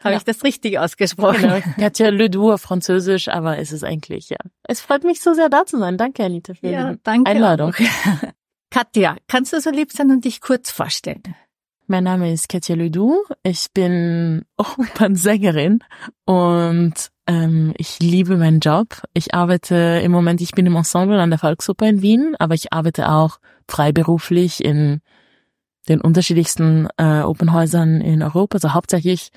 Habe ja. ich das richtig ausgesprochen? Genau. Katja Ledoux auf Französisch, aber es ist eigentlich, ja. Es freut mich so sehr da zu sein. Danke, Anita, für ja, die danke Einladung. Katja, kannst du so lieb sein und dich kurz vorstellen? Mein Name ist Katja Ledoux. Ich bin Opernsängerin und ähm, ich liebe meinen Job. Ich arbeite im Moment, ich bin im Ensemble an der Volksoper in Wien, aber ich arbeite auch freiberuflich in den unterschiedlichsten äh, Opernhäusern in Europa, also hauptsächlich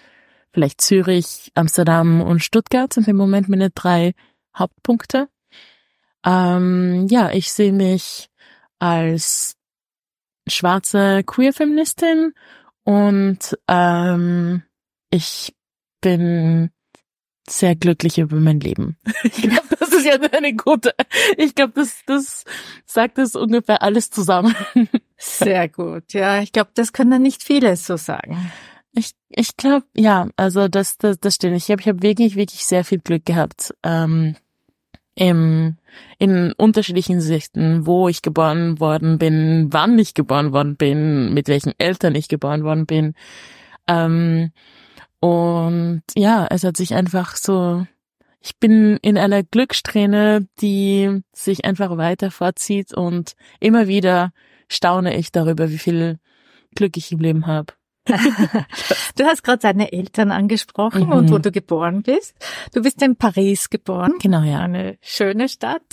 vielleicht Zürich, Amsterdam und Stuttgart sind im Moment meine drei Hauptpunkte. Ähm, ja, ich sehe mich als schwarze Queer-Feministin und ähm, ich bin sehr glücklich über mein Leben. Ich glaube, das ist ja eine gute. Ich glaube, das, das sagt es ungefähr alles zusammen. Sehr gut. Ja, ich glaube, das können nicht viele so sagen. Ich, ich glaube, ja, also das, das, das stimmt. Ich habe ich hab wirklich, wirklich sehr viel Glück gehabt. Ähm, im, in unterschiedlichen Sichten, wo ich geboren worden bin, wann ich geboren worden bin, mit welchen Eltern ich geboren worden bin. Ähm, und ja, es hat sich einfach so, ich bin in einer Glückssträhne, die sich einfach weiter vorzieht und immer wieder staune ich darüber, wie viel Glück ich im Leben habe. du hast gerade deine Eltern angesprochen mhm. und wo du geboren bist. Du bist in Paris geboren. Genau, ja. Eine schöne Stadt.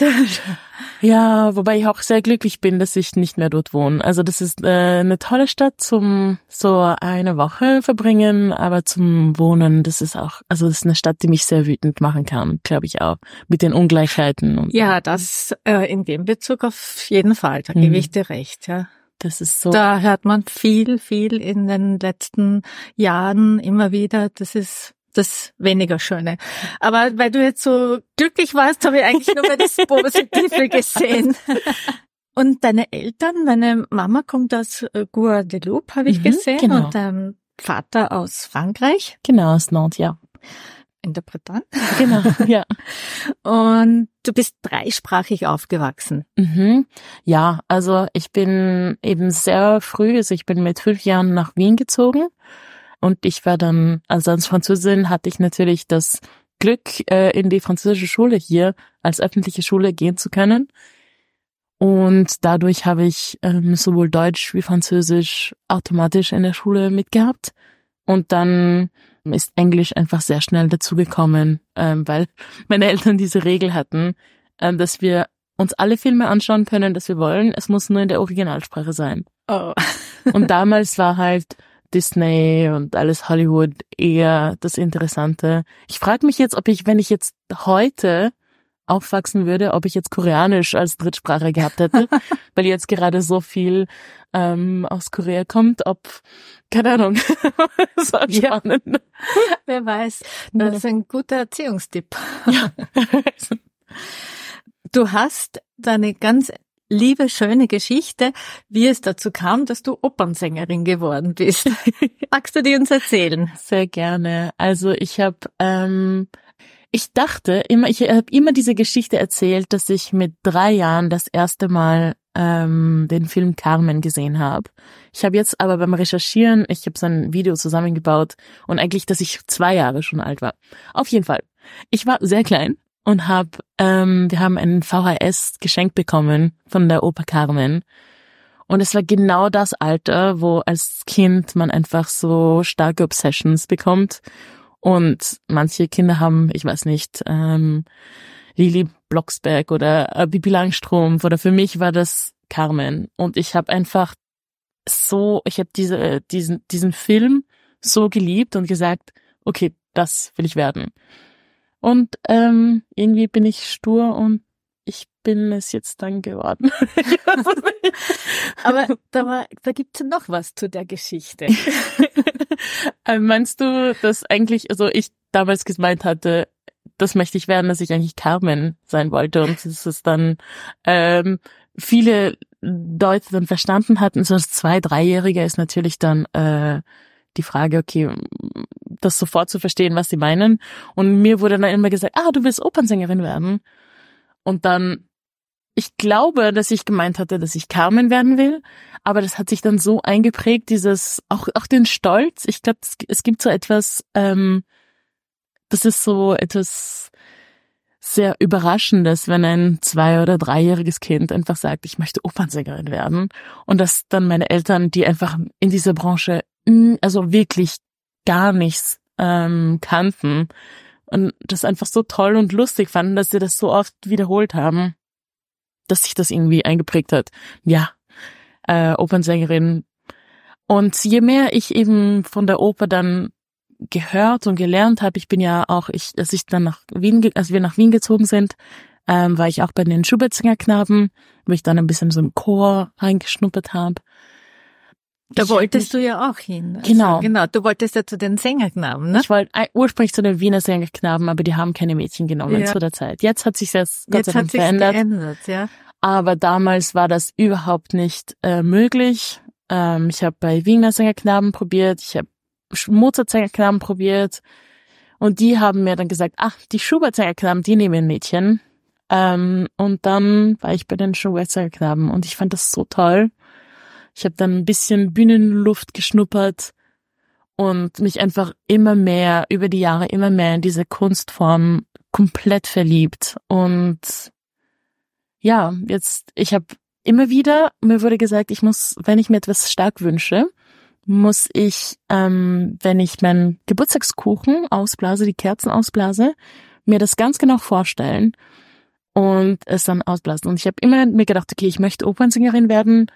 ja, wobei ich auch sehr glücklich bin, dass ich nicht mehr dort wohne. Also das ist äh, eine tolle Stadt zum so eine Woche verbringen, aber zum Wohnen, das ist auch, also das ist eine Stadt, die mich sehr wütend machen kann, glaube ich auch, mit den Ungleichheiten. Und ja, das äh, in dem Bezug auf jeden Fall, da mhm. gebe ich dir recht, ja. Das ist so. Da hört man viel, viel in den letzten Jahren immer wieder. Das ist das weniger Schöne. Aber weil du jetzt so glücklich warst, habe ich eigentlich nur das Positive gesehen. Und deine Eltern, deine Mama kommt aus äh, Guadeloupe, habe ich mhm, gesehen, genau. und dein Vater aus Frankreich. Genau, aus Nantes, ja. Interpretant. Genau, ja. Und du bist dreisprachig aufgewachsen. Mhm. Ja, also ich bin eben sehr früh, also ich bin mit fünf Jahren nach Wien gezogen und ich war dann, also als Französin hatte ich natürlich das Glück, äh, in die französische Schule hier als öffentliche Schule gehen zu können. Und dadurch habe ich ähm, sowohl Deutsch wie Französisch automatisch in der Schule mitgehabt. Und dann ist Englisch einfach sehr schnell dazugekommen, ähm, weil meine Eltern diese Regel hatten, ähm, dass wir uns alle Filme anschauen können, dass wir wollen. Es muss nur in der Originalsprache sein. Oh. und damals war halt Disney und alles Hollywood eher das Interessante. Ich frage mich jetzt, ob ich, wenn ich jetzt heute aufwachsen würde, ob ich jetzt Koreanisch als Drittsprache gehabt hätte, weil jetzt gerade so viel ähm, aus Korea kommt, ob, keine Ahnung, das war spannend. Ja. Wer weiß, das ist ein guter Erziehungstipp. Ja. Du hast deine ganz liebe, schöne Geschichte, wie es dazu kam, dass du Opernsängerin geworden bist. Magst du die uns erzählen? Sehr gerne. Also ich habe ähm, ich dachte immer, ich habe immer diese Geschichte erzählt, dass ich mit drei Jahren das erste Mal ähm, den Film Carmen gesehen habe. Ich habe jetzt aber beim Recherchieren, ich habe so ein Video zusammengebaut und eigentlich, dass ich zwei Jahre schon alt war. Auf jeden Fall. Ich war sehr klein und habe, ähm, wir haben einen VHS geschenkt bekommen von der Oper Carmen. Und es war genau das Alter, wo als Kind man einfach so starke Obsessions bekommt und manche Kinder haben, ich weiß nicht, ähm, Lili Blocksberg oder äh, Bibi Langstrumpf oder für mich war das Carmen. Und ich habe einfach so, ich habe diese, diesen, diesen Film so geliebt und gesagt, okay, das will ich werden. Und ähm, irgendwie bin ich stur und ich bin es jetzt dann geworden. Aber da, war, da gibt's noch was zu der Geschichte. Äh, meinst du, dass eigentlich, also ich damals gemeint hatte, das möchte ich werden, dass ich eigentlich Carmen sein wollte und es dann ähm, viele Leute dann verstanden hatten. So als zwei, dreijähriger ist natürlich dann äh, die Frage, okay, das sofort zu verstehen, was sie meinen. Und mir wurde dann immer gesagt, ah, du willst Opernsängerin werden. Und dann, ich glaube, dass ich gemeint hatte, dass ich Carmen werden will, aber das hat sich dann so eingeprägt, dieses, auch, auch den Stolz. Ich glaube, es, es gibt so etwas, ähm, das ist so etwas sehr Überraschendes, wenn ein zwei- oder dreijähriges Kind einfach sagt, ich möchte Opernsängerin werden. Und dass dann meine Eltern, die einfach in dieser Branche, also wirklich gar nichts ähm, kannten und das einfach so toll und lustig fanden, dass sie das so oft wiederholt haben, dass sich das irgendwie eingeprägt hat. Ja, äh, Opernsängerin. Und je mehr ich eben von der Oper dann gehört und gelernt habe, ich bin ja auch, ich, als ich dann nach Wien, als wir nach Wien gezogen sind, ähm, war ich auch bei den Schubertzinger-Knaben, wo ich dann ein bisschen so im Chor reingeschnuppert habe. Da ich wolltest du ja auch hin. Also, genau. Genau, du wolltest ja zu den Sängerknaben, ne? Ich wollte ursprünglich zu den Wiener Sängerknaben, aber die haben keine Mädchen genommen ja. zu der Zeit. Jetzt hat sich das Gott sei Dank verändert. geändert. Ja. Aber damals war das überhaupt nicht äh, möglich. Ähm, ich habe bei Wiener Sängerknaben probiert, ich habe Mozart-Sängerknaben probiert und die haben mir dann gesagt, ach, die Schubert-Sängerknaben, die nehmen Mädchen. Ähm, und dann war ich bei den Schubert-Sängerknaben und ich fand das so toll. Ich habe dann ein bisschen Bühnenluft geschnuppert und mich einfach immer mehr über die Jahre immer mehr in diese Kunstform komplett verliebt und ja, jetzt ich habe immer wieder mir wurde gesagt, ich muss, wenn ich mir etwas stark wünsche, muss ich, ähm, wenn ich meinen Geburtstagskuchen ausblase, die Kerzen ausblase, mir das ganz genau vorstellen und es dann ausblasen. Und ich habe immer mir gedacht, okay, ich möchte Opernsängerin werden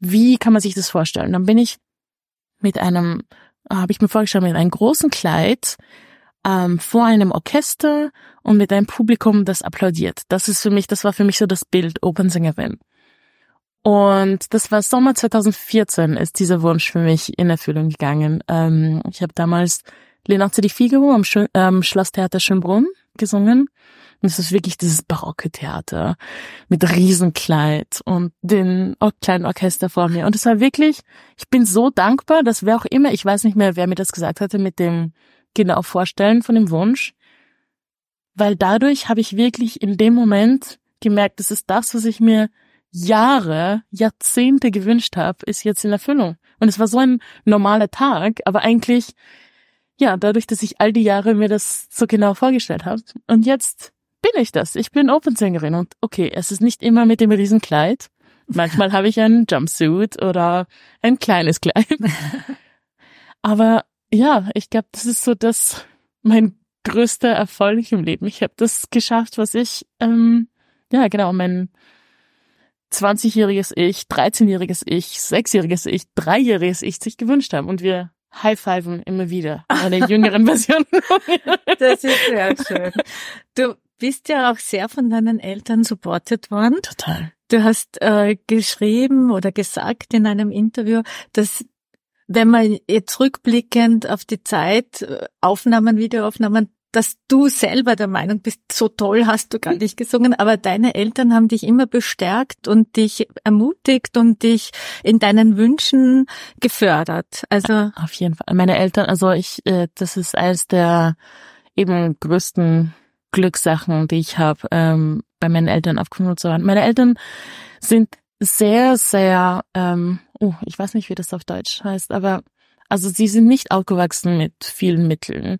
wie kann man sich das vorstellen? Dann bin ich mit einem, habe ich mir vorgestellt, mit einem großen Kleid ähm, vor einem Orchester und mit einem Publikum, das applaudiert. Das ist für mich, das war für mich so das Bild Opernsängerin. Und das war Sommer 2014, ist dieser Wunsch für mich in Erfüllung gegangen. Ähm, ich habe damals Lenazzi di Figaro am Sch ähm, Schlosstheater Schönbrunn gesungen und es ist wirklich dieses barocke Theater mit Riesenkleid und den kleinen Orchester vor mir. Und es war wirklich, ich bin so dankbar, dass wer auch immer, ich weiß nicht mehr, wer mir das gesagt hatte, mit dem genau Vorstellen von dem Wunsch. Weil dadurch habe ich wirklich in dem Moment gemerkt, das ist das, was ich mir Jahre, Jahrzehnte gewünscht habe, ist jetzt in Erfüllung. Und es war so ein normaler Tag, aber eigentlich, ja, dadurch, dass ich all die Jahre mir das so genau vorgestellt habe. Und jetzt bin ich das. Ich bin Opensängerin und okay, es ist nicht immer mit dem Riesenkleid. Manchmal habe ich einen Jumpsuit oder ein kleines Kleid. Aber ja, ich glaube, das ist so das mein größter Erfolg im Leben. Ich habe das geschafft, was ich ähm, ja genau mein 20-jähriges Ich, 13-jähriges Ich, 6-jähriges Ich, 3-jähriges Ich sich gewünscht haben und wir high-fiven immer wieder eine jüngeren Version. das ist sehr schön. Du bist ja auch sehr von deinen Eltern supported worden. Total. Du hast äh, geschrieben oder gesagt in einem Interview, dass wenn man jetzt rückblickend auf die Zeit, äh, Aufnahmen, Videoaufnahmen, dass du selber der Meinung bist, so toll hast du gar nicht gesungen, aber deine Eltern haben dich immer bestärkt und dich ermutigt und dich in deinen Wünschen gefördert. Also auf jeden Fall. Meine Eltern, also ich, äh, das ist eines der eben größten Glückssachen, die ich habe, ähm, bei meinen Eltern aufgenommen zu haben. Meine Eltern sind sehr, sehr, ähm, oh, ich weiß nicht, wie das auf Deutsch heißt, aber also sie sind nicht aufgewachsen mit vielen Mitteln.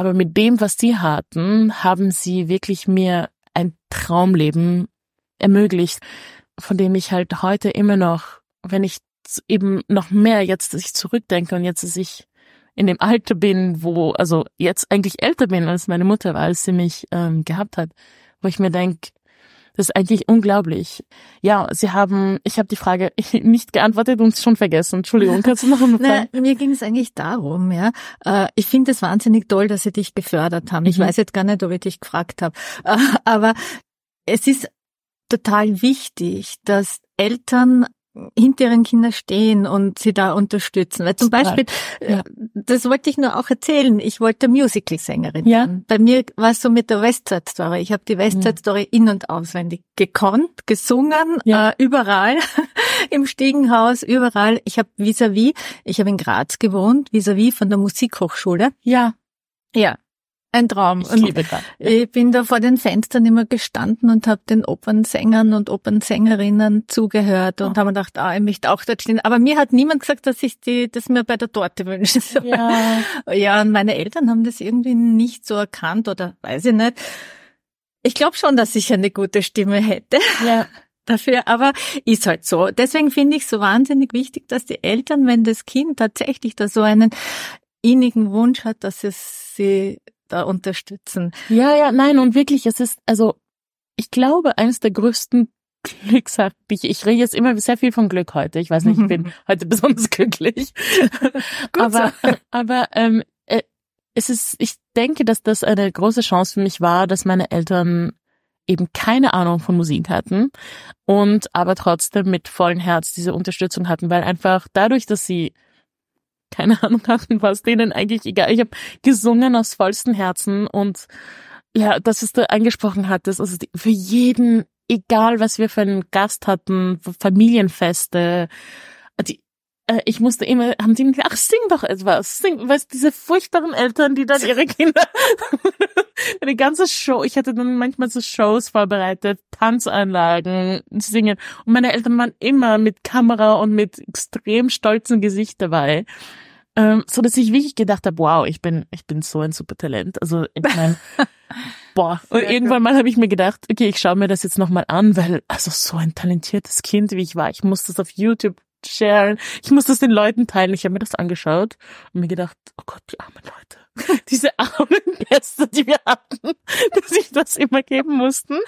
Aber mit dem, was sie hatten, haben sie wirklich mir ein Traumleben ermöglicht, von dem ich halt heute immer noch, wenn ich eben noch mehr jetzt, dass ich zurückdenke und jetzt, dass ich in dem Alter bin, wo, also jetzt eigentlich älter bin, als meine Mutter war, als sie mich ähm, gehabt hat, wo ich mir denke, das ist eigentlich unglaublich. Ja, Sie haben, ich habe die Frage nicht geantwortet und schon vergessen. Entschuldigung, kannst du noch einmal fragen? Na, mir ging es eigentlich darum, ja. Äh, ich finde es wahnsinnig toll, dass Sie dich gefördert haben. Ich mhm. weiß jetzt gar nicht, ob ich dich gefragt habe. Aber es ist total wichtig, dass Eltern hinter ihren Kindern stehen und sie da unterstützen. Weil zum Beispiel, ja. Äh, das wollte ich nur auch erzählen, ich wollte Musical-Sängerin ja. Bei mir war es so mit der Westside Story. Ich habe die Westside Story in- und auswendig gekonnt, gesungen, ja. äh, überall, im Stiegenhaus, überall. Ich habe vis-à-vis, ich habe in Graz gewohnt, vis-à-vis von der Musikhochschule. Ja. Ja, ein Traum. Ich liebe das. Ich bin da vor den Fenstern immer gestanden und habe den Opernsängern und Opernsängerinnen zugehört und oh. habe mir gedacht, ah, ich möchte auch dort stehen. Aber mir hat niemand gesagt, dass ich die, das mir bei der Torte wünsche. Ja. ja, und meine Eltern haben das irgendwie nicht so erkannt oder weiß ich nicht. Ich glaube schon, dass ich eine gute Stimme hätte. Ja. Dafür, aber ist halt so. Deswegen finde ich es so wahnsinnig wichtig, dass die Eltern, wenn das Kind tatsächlich da so einen innigen Wunsch hat, dass es sie da unterstützen. Ja, ja, nein, und wirklich, es ist, also, ich glaube, eines der größten Glücks ich, ich rede jetzt immer sehr viel von Glück heute. Ich weiß nicht, ich bin heute besonders glücklich. aber, aber ähm, äh, es ist, ich denke, dass das eine große Chance für mich war, dass meine Eltern eben keine Ahnung von Musik hatten und aber trotzdem mit vollem Herz diese Unterstützung hatten, weil einfach dadurch, dass sie keine Ahnung hatten, was denen eigentlich egal. Ich habe gesungen aus vollstem Herzen und ja, das ist du angesprochen hattest, also für jeden, egal was wir für einen Gast hatten, Familienfeste, die, äh, ich musste immer, haben die mir ach, sing doch etwas, sing, weißt diese furchtbaren Eltern, die dann ihre Kinder, eine ganze Show, ich hatte dann manchmal so Shows vorbereitet, Tanzanlagen, singen und meine Eltern waren immer mit Kamera und mit extrem stolzen Gesicht dabei. Ähm, so dass ich wirklich gedacht habe, wow, ich bin, ich bin so ein super Talent. Also ich meine, boah. Und Sehr irgendwann gut. mal habe ich mir gedacht, okay, ich schaue mir das jetzt nochmal an, weil also so ein talentiertes Kind, wie ich war, ich muss das auf YouTube sharen. Ich muss das den Leuten teilen. Ich habe mir das angeschaut und mir gedacht, oh Gott, die armen Leute. Diese armen Gäste, die wir hatten, dass ich das immer geben mussten.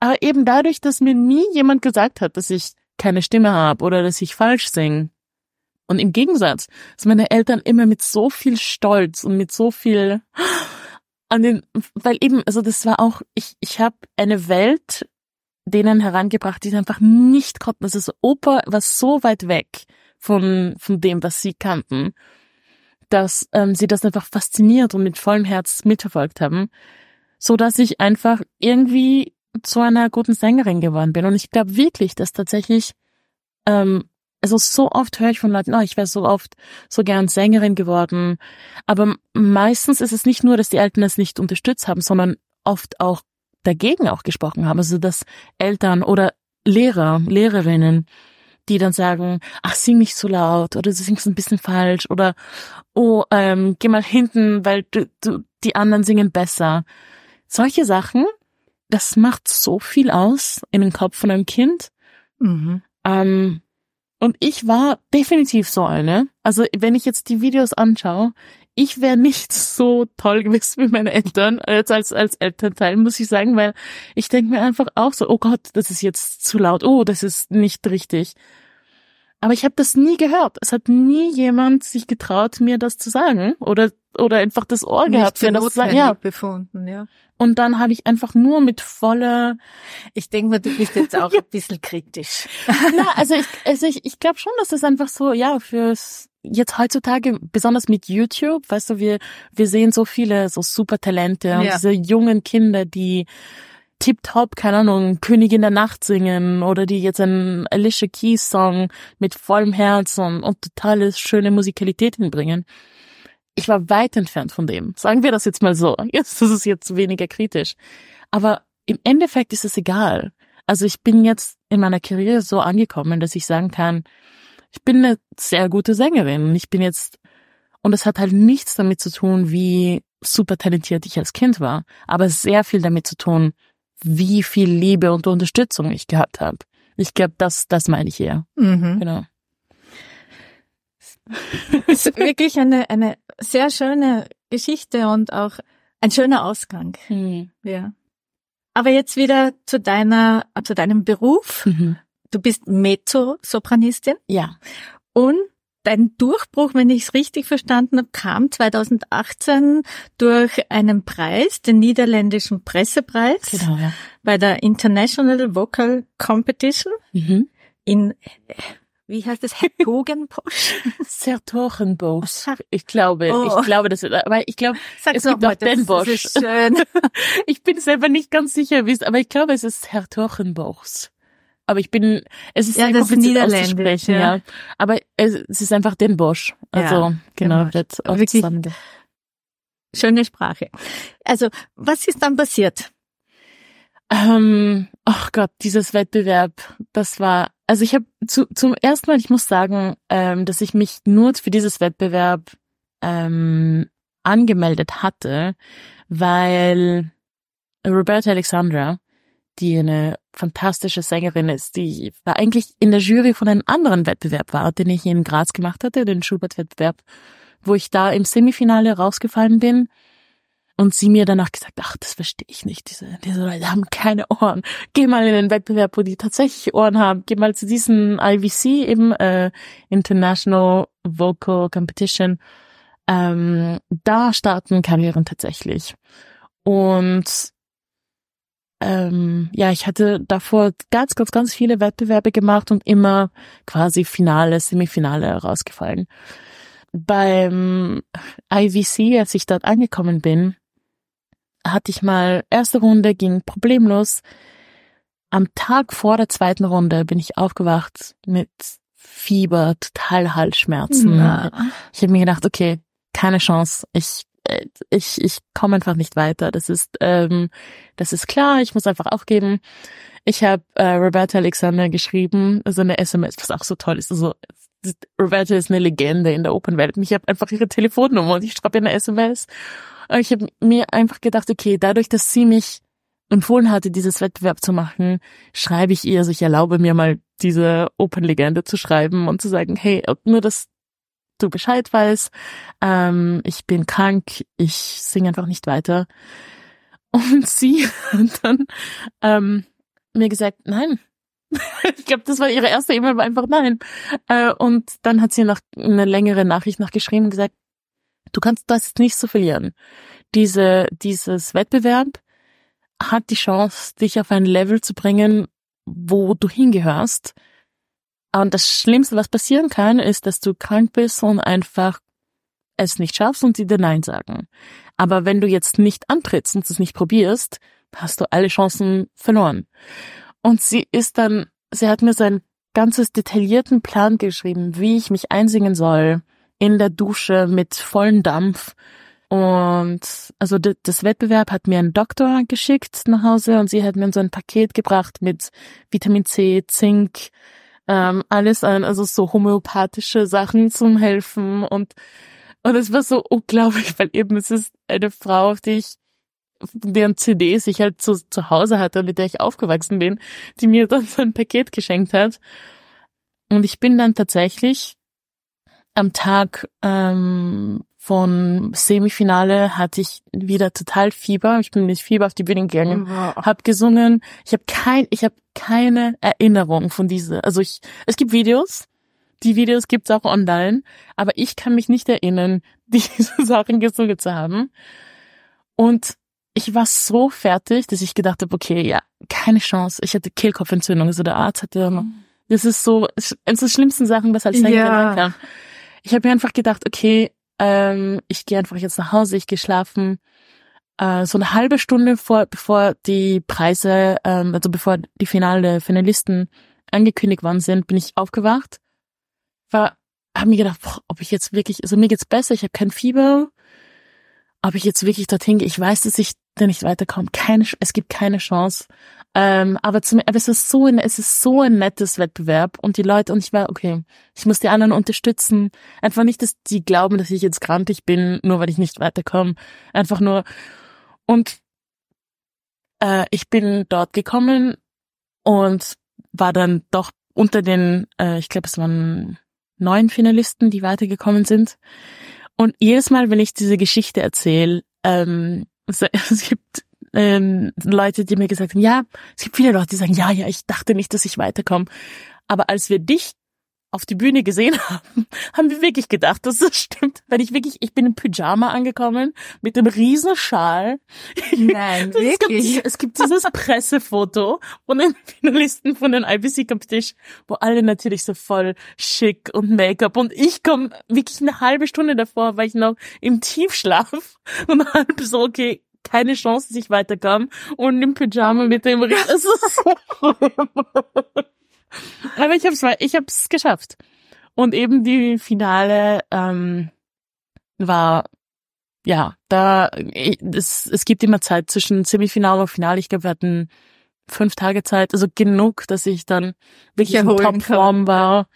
Aber eben dadurch, dass mir nie jemand gesagt hat, dass ich keine Stimme habe oder dass ich falsch singe. Und im Gegensatz, dass meine Eltern immer mit so viel Stolz und mit so viel an den, weil eben, also das war auch, ich, ich habe eine Welt denen herangebracht, die einfach nicht konnten. Also das Oper war so weit weg von, von dem, was sie kannten, dass ähm, sie das einfach fasziniert und mit vollem Herz mitverfolgt haben, so dass ich einfach irgendwie zu einer guten Sängerin geworden bin. Und ich glaube wirklich, dass tatsächlich, ähm, also so oft höre ich von Leuten, oh, ich wäre so oft so gern Sängerin geworden. Aber meistens ist es nicht nur, dass die Eltern es nicht unterstützt haben, sondern oft auch dagegen auch gesprochen haben. Also dass Eltern oder Lehrer, Lehrerinnen, die dann sagen, ach, sing nicht so laut oder du singst ein bisschen falsch oder oh, ähm, geh mal hinten, weil du, du, die anderen singen besser. Solche Sachen, das macht so viel aus in den Kopf von einem Kind. Mhm. Ähm, und ich war definitiv so eine. Also wenn ich jetzt die Videos anschaue, ich wäre nicht so toll gewesen wie meine Eltern, als, als, als Elternteil, muss ich sagen, weil ich denke mir einfach auch so, oh Gott, das ist jetzt zu laut, oh, das ist nicht richtig. Aber ich habe das nie gehört. Es hat nie jemand sich getraut, mir das zu sagen oder oder einfach das Ohr nicht gehabt, mir das zu sagen. Ja. befunden, ja. Und dann habe ich einfach nur mit voller. Ich denke mal, du bist jetzt auch ein bisschen kritisch. Na, also ich, also ich, ich glaube schon, dass das einfach so, ja, fürs jetzt heutzutage, besonders mit YouTube, weißt du, wir, wir sehen so viele so super Talente und ja. diese jungen Kinder, die tipptopp, keine Ahnung, Königin der Nacht singen oder die jetzt einen Alicia Keys Song mit vollem Herz und, und totale schöne Musikalität hinbringen. Ich war weit entfernt von dem. Sagen wir das jetzt mal so. Jetzt ist es jetzt weniger kritisch. Aber im Endeffekt ist es egal. Also ich bin jetzt in meiner Karriere so angekommen, dass ich sagen kann, ich bin eine sehr gute Sängerin und ich bin jetzt, und es hat halt nichts damit zu tun, wie super talentiert ich als Kind war, aber sehr viel damit zu tun, wie viel Liebe und Unterstützung ich gehabt habe. Ich glaube, das, das meine ich eher. Mhm. Genau. Es ist wirklich eine, eine sehr schöne Geschichte und auch ein schöner Ausgang. Mhm. Ja. Aber jetzt wieder zu deiner, zu deinem Beruf. Mhm. Du bist Mezzo-Sopranistin. Ja. Und dein Durchbruch, wenn ich es richtig verstanden habe, kam 2018 durch einen Preis, den niederländischen Pressepreis, genau, ja. bei der International Vocal Competition. Mhm. in, wie heißt das, Hertogenbosch? Sertogenbosch. Ich glaube, oh. ich glaube, das, aber ich glaube, es gibt auch den Bosch. Das ist schön. ich bin selber nicht ganz sicher, wie es, aber ich glaube, es ist Hertogenbosch. Aber ich bin, es ist ja, sehr kompliziert auszusprechen, ja. ja. Aber es, es, ist einfach den Bosch. Also, ja, genau, auch Wirklich Schöne Sprache. Also, was ist dann passiert? Ähm, ach Gott, dieses Wettbewerb, das war, also ich habe zu, zum ersten Mal, ich muss sagen, ähm, dass ich mich nur für dieses Wettbewerb ähm, angemeldet hatte, weil Roberta Alexandra, die eine fantastische Sängerin ist, die war eigentlich in der Jury von einem anderen Wettbewerb war, den ich in Graz gemacht hatte, den Schubert-Wettbewerb, wo ich da im Semifinale rausgefallen bin und sie mir danach gesagt, ach, das verstehe ich nicht. Diese, diese Leute haben keine Ohren. Geh mal in den Wettbewerb, wo die tatsächlich Ohren haben. Geh mal zu diesem IVC, eben äh, International Vocal Competition. Ähm, da starten Karrieren tatsächlich. Und ähm, ja, ich hatte davor ganz, ganz, ganz viele Wettbewerbe gemacht und immer quasi Finale, Semifinale rausgefallen. Beim IVC, als ich dort angekommen bin, hatte ich mal erste Runde, ging problemlos. Am Tag vor der zweiten Runde bin ich aufgewacht mit Fieber, total Halsschmerzen. Ja. Ich habe mir gedacht, okay, keine Chance. Ich ich ich komme einfach nicht weiter. Das ist ähm, das ist klar. Ich muss einfach aufgeben. Ich habe äh, Roberta Alexander geschrieben, so eine SMS, was auch so toll ist. Also Roberta ist eine Legende in der Open-Welt. Ich habe einfach ihre Telefonnummer und ich schreibe ihr eine SMS aber ich habe mir einfach gedacht, okay, dadurch, dass sie mich empfohlen hatte, dieses Wettbewerb zu machen, schreibe ich ihr, also ich erlaube mir mal diese Open-Legende zu schreiben und zu sagen, hey, nur dass du Bescheid weißt, ähm, ich bin krank, ich singe einfach nicht weiter. Und sie hat dann ähm, mir gesagt, nein. ich glaube, das war ihre erste E-Mail, war einfach nein. Äh, und dann hat sie noch eine längere Nachricht noch geschrieben und gesagt, Du kannst das nicht so verlieren. Diese, dieses Wettbewerb hat die Chance, dich auf ein Level zu bringen, wo du hingehörst. Und das Schlimmste, was passieren kann, ist, dass du krank bist und einfach es nicht schaffst und sie dir Nein sagen. Aber wenn du jetzt nicht antrittst und es nicht probierst, hast du alle Chancen verloren. Und sie ist dann, sie hat mir so einen ganzes detaillierten Plan geschrieben, wie ich mich einsingen soll, in der Dusche mit vollem Dampf. Und also das Wettbewerb hat mir einen Doktor geschickt nach Hause und sie hat mir so ein Paket gebracht mit Vitamin C, Zink, ähm, alles an, also so homöopathische Sachen zum Helfen und und es war so unglaublich, weil eben es ist eine Frau, auf die ich deren CDs ich halt zu, zu Hause hatte und mit der ich aufgewachsen bin, die mir dann so ein Paket geschenkt hat. Und ich bin dann tatsächlich am Tag ähm, von Semifinale hatte ich wieder total Fieber. Ich bin mit Fieber auf die Bühne gegangen, oh. habe gesungen. Ich habe kein, ich habe keine Erinnerung von diese. Also ich, es gibt Videos, die Videos gibt's auch online, aber ich kann mich nicht erinnern, diese Sachen gesungen zu haben. Und ich war so fertig, dass ich gedacht habe, okay, ja, keine Chance. Ich hatte Kehlkopfentzündung. Also der Arzt hatte, mhm. das ist so, es ist die schlimmsten Sachen, was halt sein ja. kann ich habe mir einfach gedacht, okay, ähm, ich gehe einfach jetzt nach Hause, ich gehe schlafen. Äh, so eine halbe Stunde vor, bevor die Preise, ähm, also bevor die finale Finalisten angekündigt worden sind, bin ich aufgewacht. War, habe mir gedacht, boah, ob ich jetzt wirklich, also mir geht's besser, ich habe kein Fieber, ob ich jetzt wirklich dorthin gehe. Ich weiß, dass ich da nicht weiterkomme. Keine, es gibt keine Chance. Ähm, aber, zum, aber es ist so ein, es ist so ein nettes Wettbewerb und die Leute und ich war okay, ich muss die anderen unterstützen. Einfach nicht, dass die glauben, dass ich jetzt grantig bin, nur weil ich nicht weiterkomme. Einfach nur und äh, ich bin dort gekommen und war dann doch unter den, äh, ich glaube, es waren neun Finalisten, die weitergekommen sind. Und jedes Mal, wenn ich diese Geschichte erzähle, ähm, es, gibt ähm, Leute, die mir gesagt haben, ja, es gibt viele Leute, die sagen, ja, ja, ich dachte nicht, dass ich weiterkomme. Aber als wir dich auf die Bühne gesehen haben, haben wir wirklich gedacht, dass das stimmt. weil ich wirklich, ich bin im Pyjama angekommen mit dem riesen Schal. Nein, wirklich? Es gibt, es gibt dieses Pressefoto von den Finalisten von den IBC Competition, wo alle natürlich so voll schick und Make-up und ich komme wirklich eine halbe Stunde davor, weil ich noch im Tiefschlaf und halb so, okay, keine Chance, dass ich weiterkam und im Pyjama mit dem Riesen. Es ist so. Aber ich hab's, ich hab's geschafft. Und eben die Finale ähm, war ja da. Es, es gibt immer Zeit zwischen Semifinale und Finale. Ich glaube, wir hatten fünf Tage Zeit, also genug, dass ich dann wirklich in Topform war.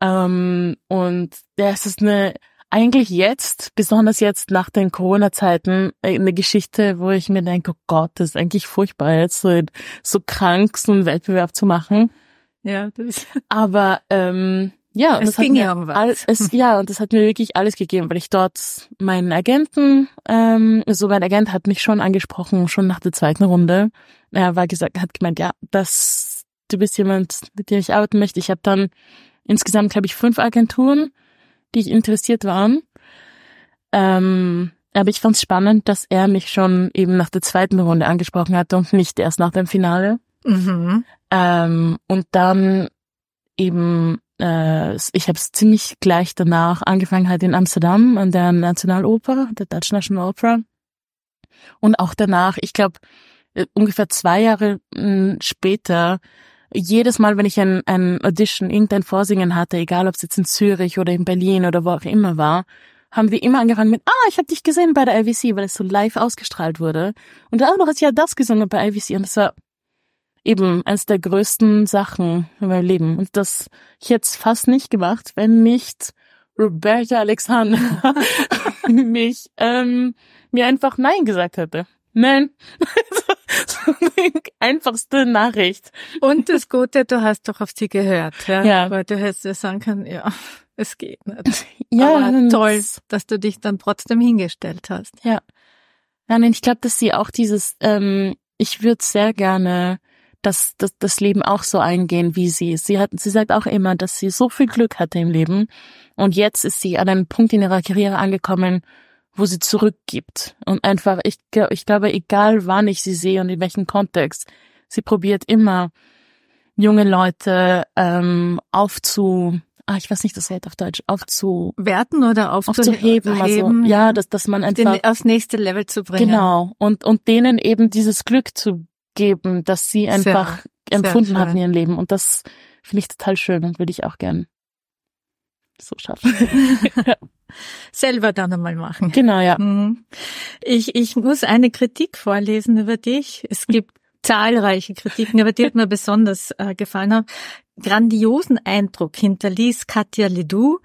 Ähm, und ja, es ist eine eigentlich jetzt, besonders jetzt nach den Corona-Zeiten, eine Geschichte, wo ich mir denke, oh Gott, das ist eigentlich furchtbar, jetzt so, so krank so einen Wettbewerb zu machen. Ja, das. Aber ähm, ja, es ging ja um was. All, es, ja, und das hat mir wirklich alles gegeben, weil ich dort meinen Agenten, ähm, so mein Agent hat mich schon angesprochen, schon nach der zweiten Runde. Er war gesagt, hat gemeint, ja, dass du bist jemand, mit dem ich arbeiten möchte. Ich habe dann insgesamt, glaube ich, fünf Agenturen, die ich interessiert waren. Ähm, aber ich fand es spannend, dass er mich schon eben nach der zweiten Runde angesprochen hatte und nicht erst nach dem Finale. Mhm. Ähm, und dann eben äh, ich habe es ziemlich gleich danach angefangen halt in Amsterdam an der Nationaloper, der Dutch National Opera. Und auch danach, ich glaube, äh, ungefähr zwei Jahre hm, später, jedes Mal, wenn ich ein, ein Audition, irgendein Vorsingen hatte, egal ob es jetzt in Zürich oder in Berlin oder wo auch immer war, haben wir immer angefangen mit, ah, ich habe dich gesehen bei der IVC, weil es so live ausgestrahlt wurde. Und auch noch hast ja das gesungen bei IVC. Und das war eben eines der größten Sachen in meinem Leben. Und das ich jetzt fast nicht gemacht, wenn nicht Roberta Alexander mich ähm, mir einfach Nein gesagt hätte. Nein. die einfachste Nachricht. Und das Gute, du hast doch auf sie gehört, ja? ja. Weil du hättest ja sagen können, ja, es geht nicht. Ja, Aber toll, dass du dich dann trotzdem hingestellt hast. Ja. Nein, ich glaube, dass sie auch dieses, ähm, ich würde sehr gerne das, das, das Leben auch so eingehen wie sie. Sie hat, sie sagt auch immer, dass sie so viel Glück hatte im Leben und jetzt ist sie an einem Punkt in ihrer Karriere angekommen, wo sie zurückgibt und einfach, ich, ich glaube, egal wann ich sie sehe und in welchem Kontext, sie probiert immer junge Leute ähm, aufzu, ah, ich weiß nicht das Wort auf Deutsch, aufzuwerten oder aufzuheben, also, ja, dass, dass man einfach den, aufs nächste Level zu bringen. Genau und und denen eben dieses Glück zu geben, dass sie einfach sehr, empfunden sehr hat in ihrem Leben. Und das finde ich total schön und würde ich auch gern so schaffen. Selber dann einmal machen. Genau, ja. Mhm. Ich, ich muss eine Kritik vorlesen über dich. Es gibt zahlreiche Kritiken, aber die hat mir besonders äh, gefallen. Grandiosen Eindruck hinterließ Katja Ledoux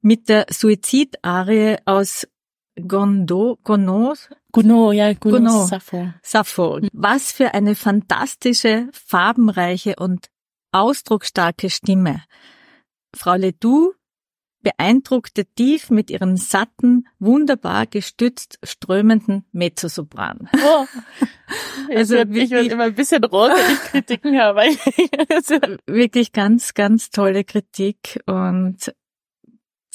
mit der Suizidarie aus Gondo, Gounod, Gounod, ja, Gounod, Gounod. Sappho. Sappho. Was für eine fantastische, farbenreiche und ausdrucksstarke Stimme. Frau Ledoux beeindruckte tief mit ihren satten, wunderbar gestützt strömenden Mezzosopran. Oh. Also ich werde werd immer ein bisschen rot, wenn ich Kritiken höre. Weil wirklich ganz, ganz tolle Kritik und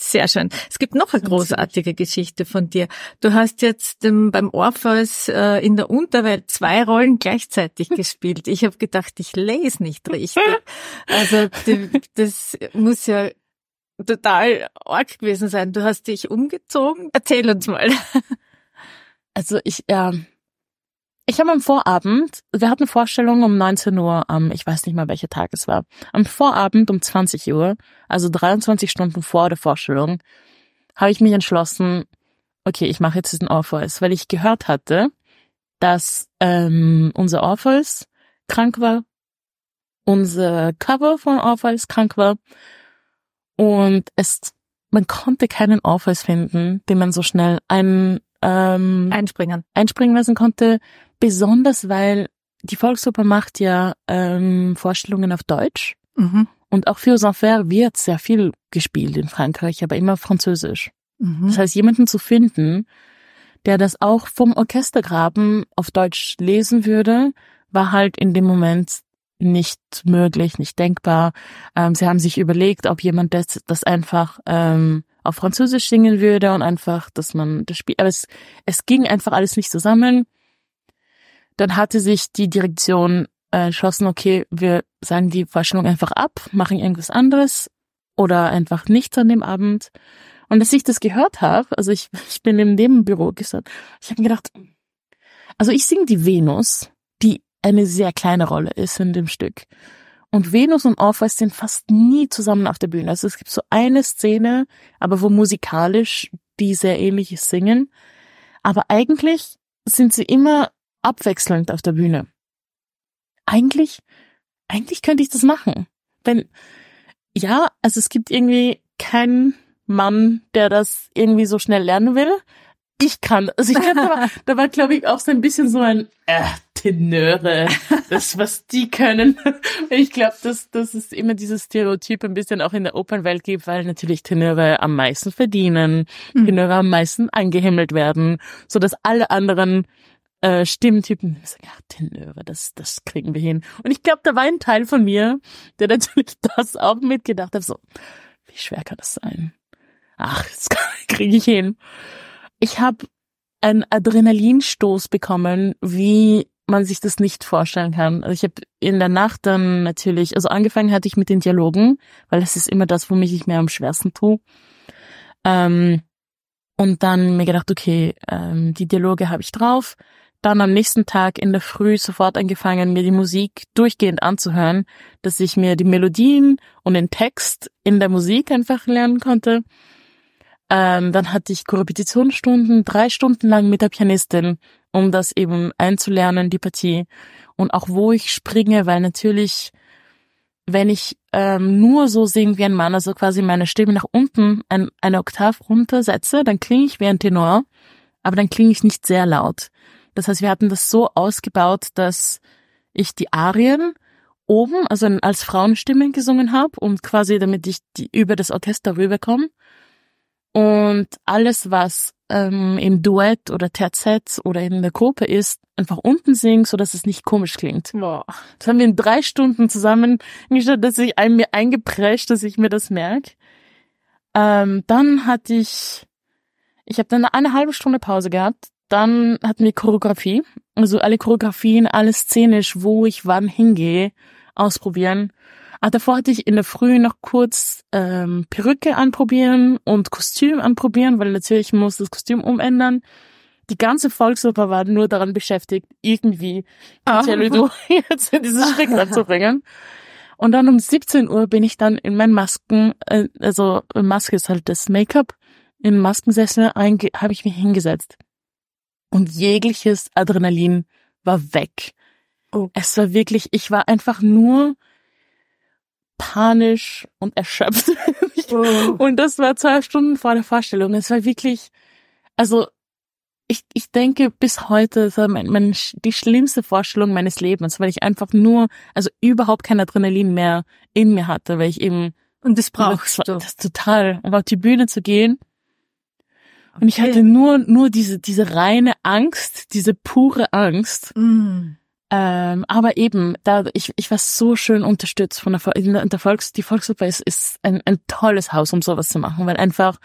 sehr schön. Es gibt noch eine großartige Geschichte von dir. Du hast jetzt ähm, beim Orpheus äh, in der Unterwelt zwei Rollen gleichzeitig gespielt. Ich habe gedacht, ich lese nicht richtig. Also die, das muss ja total arg gewesen sein. Du hast dich umgezogen. Erzähl uns mal. Also ich, ja, ich habe am Vorabend, wir hatten Vorstellung um 19 Uhr am, ich weiß nicht mal welcher Tag es war, am Vorabend um 20 Uhr, also 23 Stunden vor der Vorstellung, habe ich mich entschlossen, okay, ich mache jetzt diesen Orpheus, weil ich gehört hatte, dass ähm, unser Orpheus krank war, unser Cover von Orpheus krank war und es, man konnte keinen Orpheus finden, den man so schnell ein, ähm, einspringen. einspringen lassen konnte, besonders weil die Volksoper macht ja ähm, Vorstellungen auf Deutsch. Mhm. Und auch für Sanfer wird sehr viel gespielt in Frankreich, aber immer französisch. Mhm. Das heißt, jemanden zu finden, der das auch vom Orchestergraben auf Deutsch lesen würde, war halt in dem Moment nicht möglich, nicht denkbar. Ähm, sie haben sich überlegt, ob jemand das, das einfach ähm, auf Französisch singen würde und einfach, dass man das Spiel, aber es, es ging einfach alles nicht zusammen. Dann hatte sich die Direktion äh, entschlossen, okay, wir sagen die Vorstellung einfach ab, machen irgendwas anderes oder einfach nichts an dem Abend. Und als ich das gehört habe, also ich, ich bin im Nebenbüro gesagt, ich habe mir gedacht, also ich singe die Venus, die eine sehr kleine Rolle ist in dem Stück. Und Venus und Orpheus sind fast nie zusammen auf der Bühne. Also es gibt so eine Szene, aber wo musikalisch die sehr ähnliches singen. Aber eigentlich sind sie immer abwechselnd auf der Bühne. Eigentlich, eigentlich könnte ich das machen. Wenn, ja, also es gibt irgendwie keinen Mann, der das irgendwie so schnell lernen will. Ich kann, also ich kann, da war, da war glaube ich auch so ein bisschen so ein, äh, Tenöre, das, was die können. Ich glaube, dass, dass es immer dieses Stereotyp ein bisschen auch in der Opernwelt gibt, weil natürlich Tenöre am meisten verdienen, mhm. Tenöre am meisten angehimmelt werden, so dass alle anderen äh, Stimmtypen sagen, ja, Tenöre, das, das kriegen wir hin. Und ich glaube, da war ein Teil von mir, der natürlich das auch mitgedacht hat, so, wie schwer kann das sein? Ach, das kriege ich hin. Ich habe einen Adrenalinstoß bekommen, wie man sich das nicht vorstellen kann. Also ich habe in der Nacht dann natürlich, also angefangen hatte ich mit den Dialogen, weil das ist immer das, womit ich mir am schwersten tue. Ähm, und dann mir gedacht, okay, ähm, die Dialoge habe ich drauf. Dann am nächsten Tag in der Früh sofort angefangen, mir die Musik durchgehend anzuhören, dass ich mir die Melodien und den Text in der Musik einfach lernen konnte. Ähm, dann hatte ich Korrepetitionsstunden, drei Stunden lang mit der Pianistin um das eben einzulernen, die Partie. Und auch wo ich springe, weil natürlich, wenn ich ähm, nur so singe wie ein Mann, also quasi meine Stimme nach unten ein, eine Oktav runtersetze, dann klinge ich wie ein Tenor, aber dann klinge ich nicht sehr laut. Das heißt, wir hatten das so ausgebaut, dass ich die Arien oben, also als Frauenstimme gesungen habe und quasi damit ich die, über das Orchester rüberkomme. Und alles, was ähm, im Duett oder Terzett oder in der Gruppe ist, einfach unten singen, so dass es nicht komisch klingt. Boah. Das haben wir in drei Stunden zusammen gestellt, dass ich ein, mir eingeprescht, dass ich mir das merke. Ähm, dann hatte ich, ich habe dann eine halbe Stunde Pause gehabt. Dann hatten wir Choreografie, also alle Choreografien, alles szenisch, wo ich wann hingehe, ausprobieren. Ah, davor hatte ich in der Früh noch kurz ähm, Perücke anprobieren und Kostüm anprobieren, weil natürlich muss das Kostüm umändern. Die ganze Volksoper war nur daran beschäftigt, irgendwie ah. jetzt in dieses Stück anzubringen. Und dann um 17 Uhr bin ich dann in mein Masken, äh, also Maske ist halt das Make-up, in Maskensessel habe ich mich hingesetzt. Und jegliches Adrenalin war weg. Oh. Es war wirklich, ich war einfach nur panisch und erschöpft. Oh. Und das war zwei Stunden vor der Vorstellung. Es war wirklich, also ich, ich denke bis heute, das war mein, mein, die schlimmste Vorstellung meines Lebens, weil ich einfach nur, also überhaupt kein Adrenalin mehr in mir hatte, weil ich eben und das brauchst das, du. Das total, um auf die Bühne zu gehen. Und ich hatte nur, nur diese, diese reine Angst, diese pure Angst. Mm. Ähm, aber eben, da ich, ich war so schön unterstützt von der, der Volks, die Volksoper ist, ist ein, ein tolles Haus, um sowas zu machen, weil einfach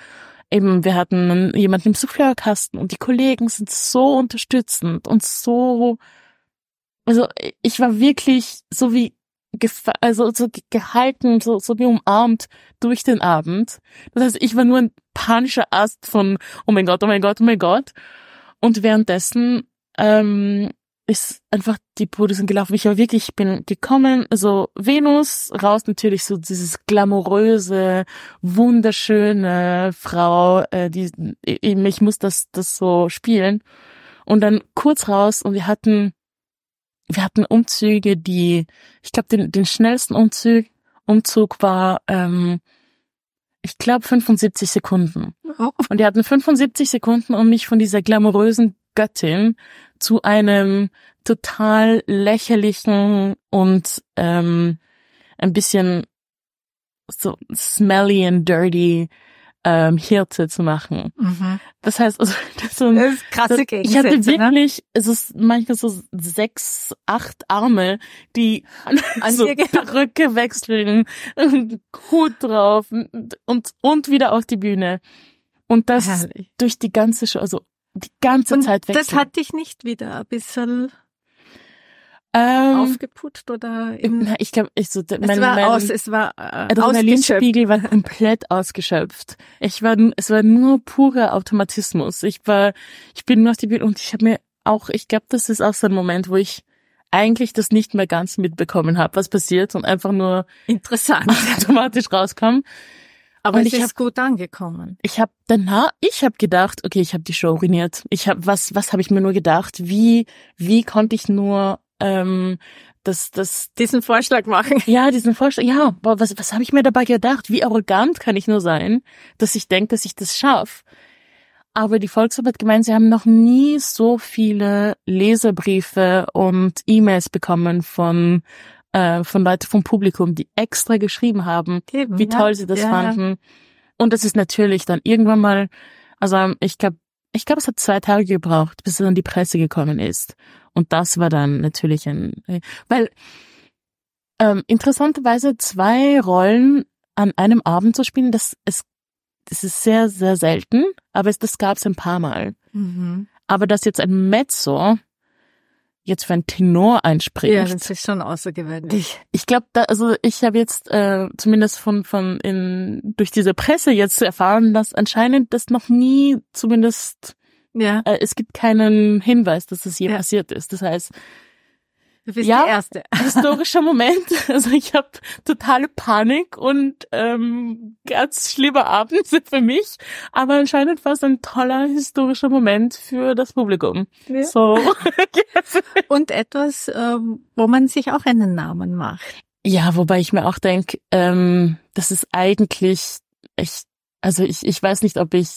eben, wir hatten jemanden im Souffleurkasten und die Kollegen sind so unterstützend und so, also ich war wirklich so wie also so gehalten, so, so wie umarmt durch den Abend. Das heißt, ich war nur ein panischer Ast von, oh mein Gott, oh mein Gott, oh mein Gott. Und währenddessen ähm, ist einfach die Produktion gelaufen. Ich war wirklich, ich bin gekommen, also Venus, raus natürlich so dieses glamouröse, wunderschöne Frau, äh, die, eben, ich muss das, das so spielen. Und dann kurz raus und wir hatten, wir hatten Umzüge, die, ich glaube, den, den schnellsten Umzug, Umzug war, ähm, ich glaube 75 Sekunden. Oh. Und die hatten 75 Sekunden, um mich von dieser glamourösen Göttin zu einem total lächerlichen und ähm, ein bisschen so smelly and dirty ähm, Hirte zu machen. Mhm. Das heißt, also das ist, so ein, Das ist krasse das, ich hatte ne? wirklich, es ist manchmal so sechs, acht Arme, die An so dir ge- Perücke wechseln, Hut drauf und, und und wieder auf die Bühne. Und das Herrlich. durch die ganze Show, also die ganze Und Zeit das wechseln. hat dich nicht wieder ein bisschen ähm, aufgeputzt oder im, na, ich glaube, ich so, es mein, war mein aus, es war äh. Adrenalinspiegel war komplett ausgeschöpft. Ich war, es war nur purer Automatismus. Ich war, ich bin nur auf die Bühne und ich habe mir auch, ich glaube, das ist auch so ein Moment, wo ich eigentlich das nicht mehr ganz mitbekommen habe, was passiert und einfach nur Interessant. automatisch rauskam. Aber Und es ich ist gut angekommen. Ich habe danach, ich habe gedacht, okay, ich habe die Show ruiniert. Ich habe was, was habe ich mir nur gedacht? Wie, wie konnte ich nur ähm, das, das, Diesen Vorschlag machen. ja, diesen Vorschlag, ja, boah, was, was habe ich mir dabei gedacht? Wie arrogant kann ich nur sein, dass ich denke, dass ich das schaffe? Aber die hat gemeint, sie haben noch nie so viele Leserbriefe und E-Mails bekommen von äh, von Leuten vom Publikum, die extra geschrieben haben, Eben, wie ja. toll sie das Ja. fanden. Und das ist natürlich dann irgendwann mal, also ich glaube, ich glaube, es hat zwei Tage gebraucht, bis es an die Presse gekommen ist. Und das war dann natürlich ein, weil ähm, interessanterweise zwei Rollen an einem Abend zu spielen, das ist, das ist sehr, sehr selten, aber es, das gab es ein paar Mal. Mhm. Aber dass jetzt ein Mezzo jetzt für einen Tenor einspricht, Ja, das ist schon außergewöhnlich. ich glaube, da, also ich habe jetzt äh, zumindest von von in durch diese Presse jetzt erfahren, dass anscheinend das noch nie, zumindest Ja, äh, es gibt keinen Hinweis, dass es je Ja. passiert ist. Das heißt, du bist Ja. die Erste. historischer Moment. Also ich habe totale Panik und ähm, ganz schlimme Abende für mich, aber anscheinend war es ein toller historischer Moment für das Publikum. Ja. So. Und etwas, ähm, wo man sich auch einen Namen macht. Ja, wobei ich mir auch denke, ähm, das ist eigentlich echt, also ich, ich weiß nicht, ob ich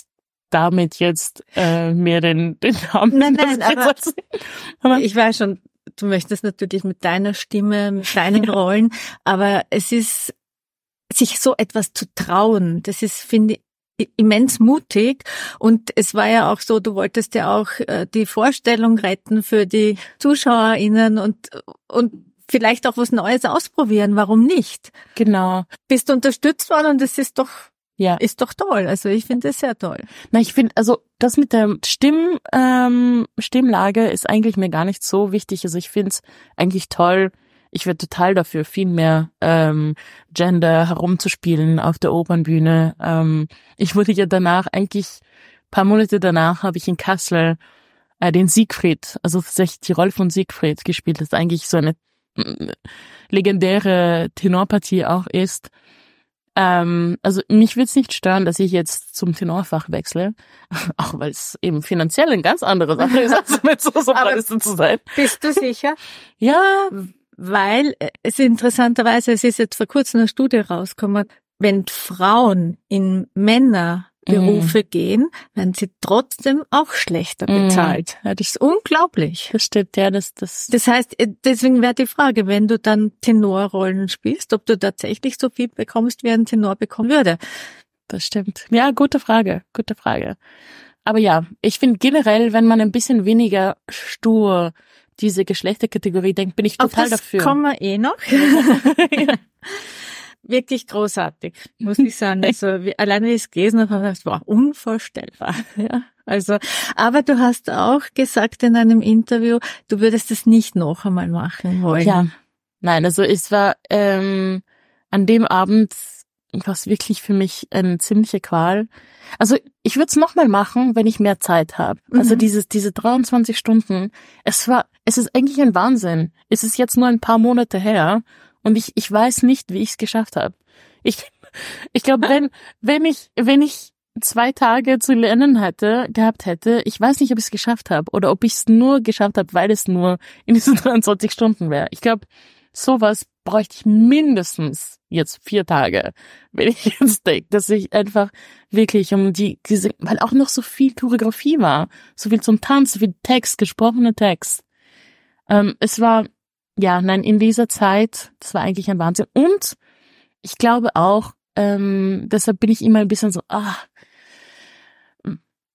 damit jetzt äh, mir den, den Namen Nein, nein, aber- aber Ich weiß schon, du möchtest natürlich mit deiner Stimme, mit deinen Rollen, aber es ist, sich so etwas zu trauen, das ist, finde ich, immens mutig. Und es war ja auch so, du wolltest ja auch äh, die Vorstellung retten für die ZuschauerInnen und, und vielleicht auch was Neues ausprobieren, warum nicht? genau, Bist du unterstützt worden und das ist doch, ja. ist doch toll, also ich finde es sehr toll. Na, ich finde, also das mit der Stimm, ähm, Stimmlage ist eigentlich mir gar nicht so wichtig. Also ich finde es eigentlich toll. Ich wäre total dafür, viel mehr ähm, Gender herumzuspielen auf der Opernbühne. Ähm, ich wurde ja danach, eigentlich paar Monate danach, habe ich in Kassel äh, den Siegfried, also tatsächlich die Rolle von Siegfried gespielt, das eigentlich so eine mm, legendäre Tenorpartie auch ist. Ähm, also mich würde es nicht stören, dass ich jetzt zum Tenorfach wechsle, auch weil es eben finanziell eine ganz andere Sache ist, als mit so Sopranistin zu sein. Bist du sicher? Ja, Weil äh, es interessanterweise, es ist jetzt vor kurzem eine Studie rausgekommen, wenn Frauen in Männerberufe gehen, werden sie trotzdem auch schlechter Mhm. bezahlt. Ja, Das ist unglaublich. das stimmt, ja, das, das, Das heißt, äh, deswegen wäre die Frage, wenn du dann Tenorrollen spielst, ob du tatsächlich so viel bekommst, wie ein Tenor bekommen würde. das stimmt. Ja, gute Frage, gute Frage. Aber ja, ich finde generell, wenn man ein bisschen weniger stur diese Geschlechterkategorie denkt, bin ich total Auf das dafür. kommen wir eh noch. Wirklich großartig, muss ich sagen. Also wie, alleine wie ich es gelesen habe, habe ich gedacht, wow, unvorstellbar. Ja, also, aber du hast auch gesagt in einem Interview, du würdest es nicht noch einmal machen wollen. Ja, nein, also es war ähm, an dem Abend war es wirklich für mich eine ziemliche Qual. Also ich würde es nochmal machen, wenn ich mehr Zeit habe. Also Mhm. dieses diese 23 Stunden, es war, es ist eigentlich ein Wahnsinn. Es ist jetzt nur ein paar Monate her und ich ich weiß nicht, wie ich es geschafft habe. Ich ich glaube, wenn wenn ich wenn ich zwei Tage zu lernen hätte, gehabt hätte, ich weiß nicht, ob ich es geschafft habe oder ob ich es nur geschafft habe, weil es nur in diesen 23 Stunden wäre. Ich glaube, sowas bräuchte ich mindestens jetzt vier Tage, wenn ich jetzt denke, dass ich einfach wirklich um die, diese, weil auch noch so viel Choreografie war, so viel zum Tanz, so viel Text, gesprochener Text. Ähm, es war, ja, nein, in dieser Zeit, das war eigentlich ein Wahnsinn. Und ich glaube auch, ähm, deshalb bin ich immer ein bisschen so, ah,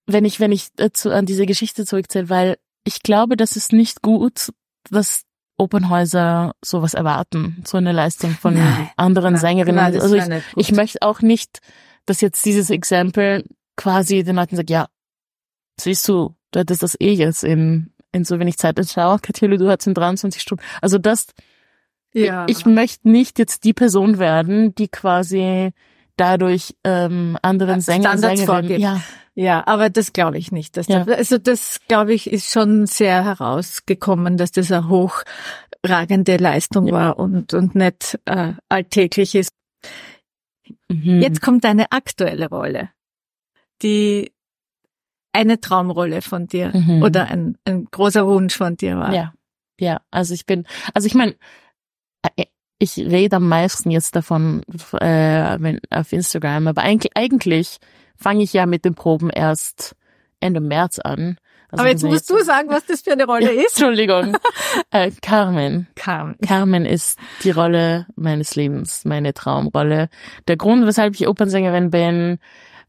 wenn ich, wenn ich dazu an diese Geschichte zurückzähle, weil ich glaube, das ist nicht gut, dass Opernhäuser sowas erwarten, so eine Leistung von nein, anderen nein, Sängerinnen. Nein, also ich, ich möchte auch nicht, dass jetzt dieses Exempel quasi den Leuten sagt, ja, siehst du, du hättest das eh jetzt in, in so wenig Zeit anschauen. Katja, du hast in 23 Stunden. Also das, ja. ich, ich möchte nicht jetzt die Person werden, die quasi dadurch ähm, anderen Sänger, Sängerinnen, ja, ja, aber das glaube ich nicht. Dass ja. das, also das glaube ich ist schon sehr herausgekommen, dass das eine hochragende Leistung ja. war und und nicht äh, alltäglich ist. Mhm. Jetzt kommt eine aktuelle Rolle, die eine Traumrolle von dir mhm. oder ein, ein großer Wunsch von dir war. Ja, ja. Also ich bin, also ich meine, äh, ich rede am meisten jetzt davon äh, auf Instagram, aber eigentlich, eigentlich fange ich ja mit den Proben erst Ende März an. Also Aber jetzt musst du sagen, was das für eine Rolle ja, ist. Entschuldigung. äh, Carmen. Carmen. Carmen ist die Rolle meines Lebens, meine Traumrolle. Der Grund, weshalb ich Opernsängerin bin,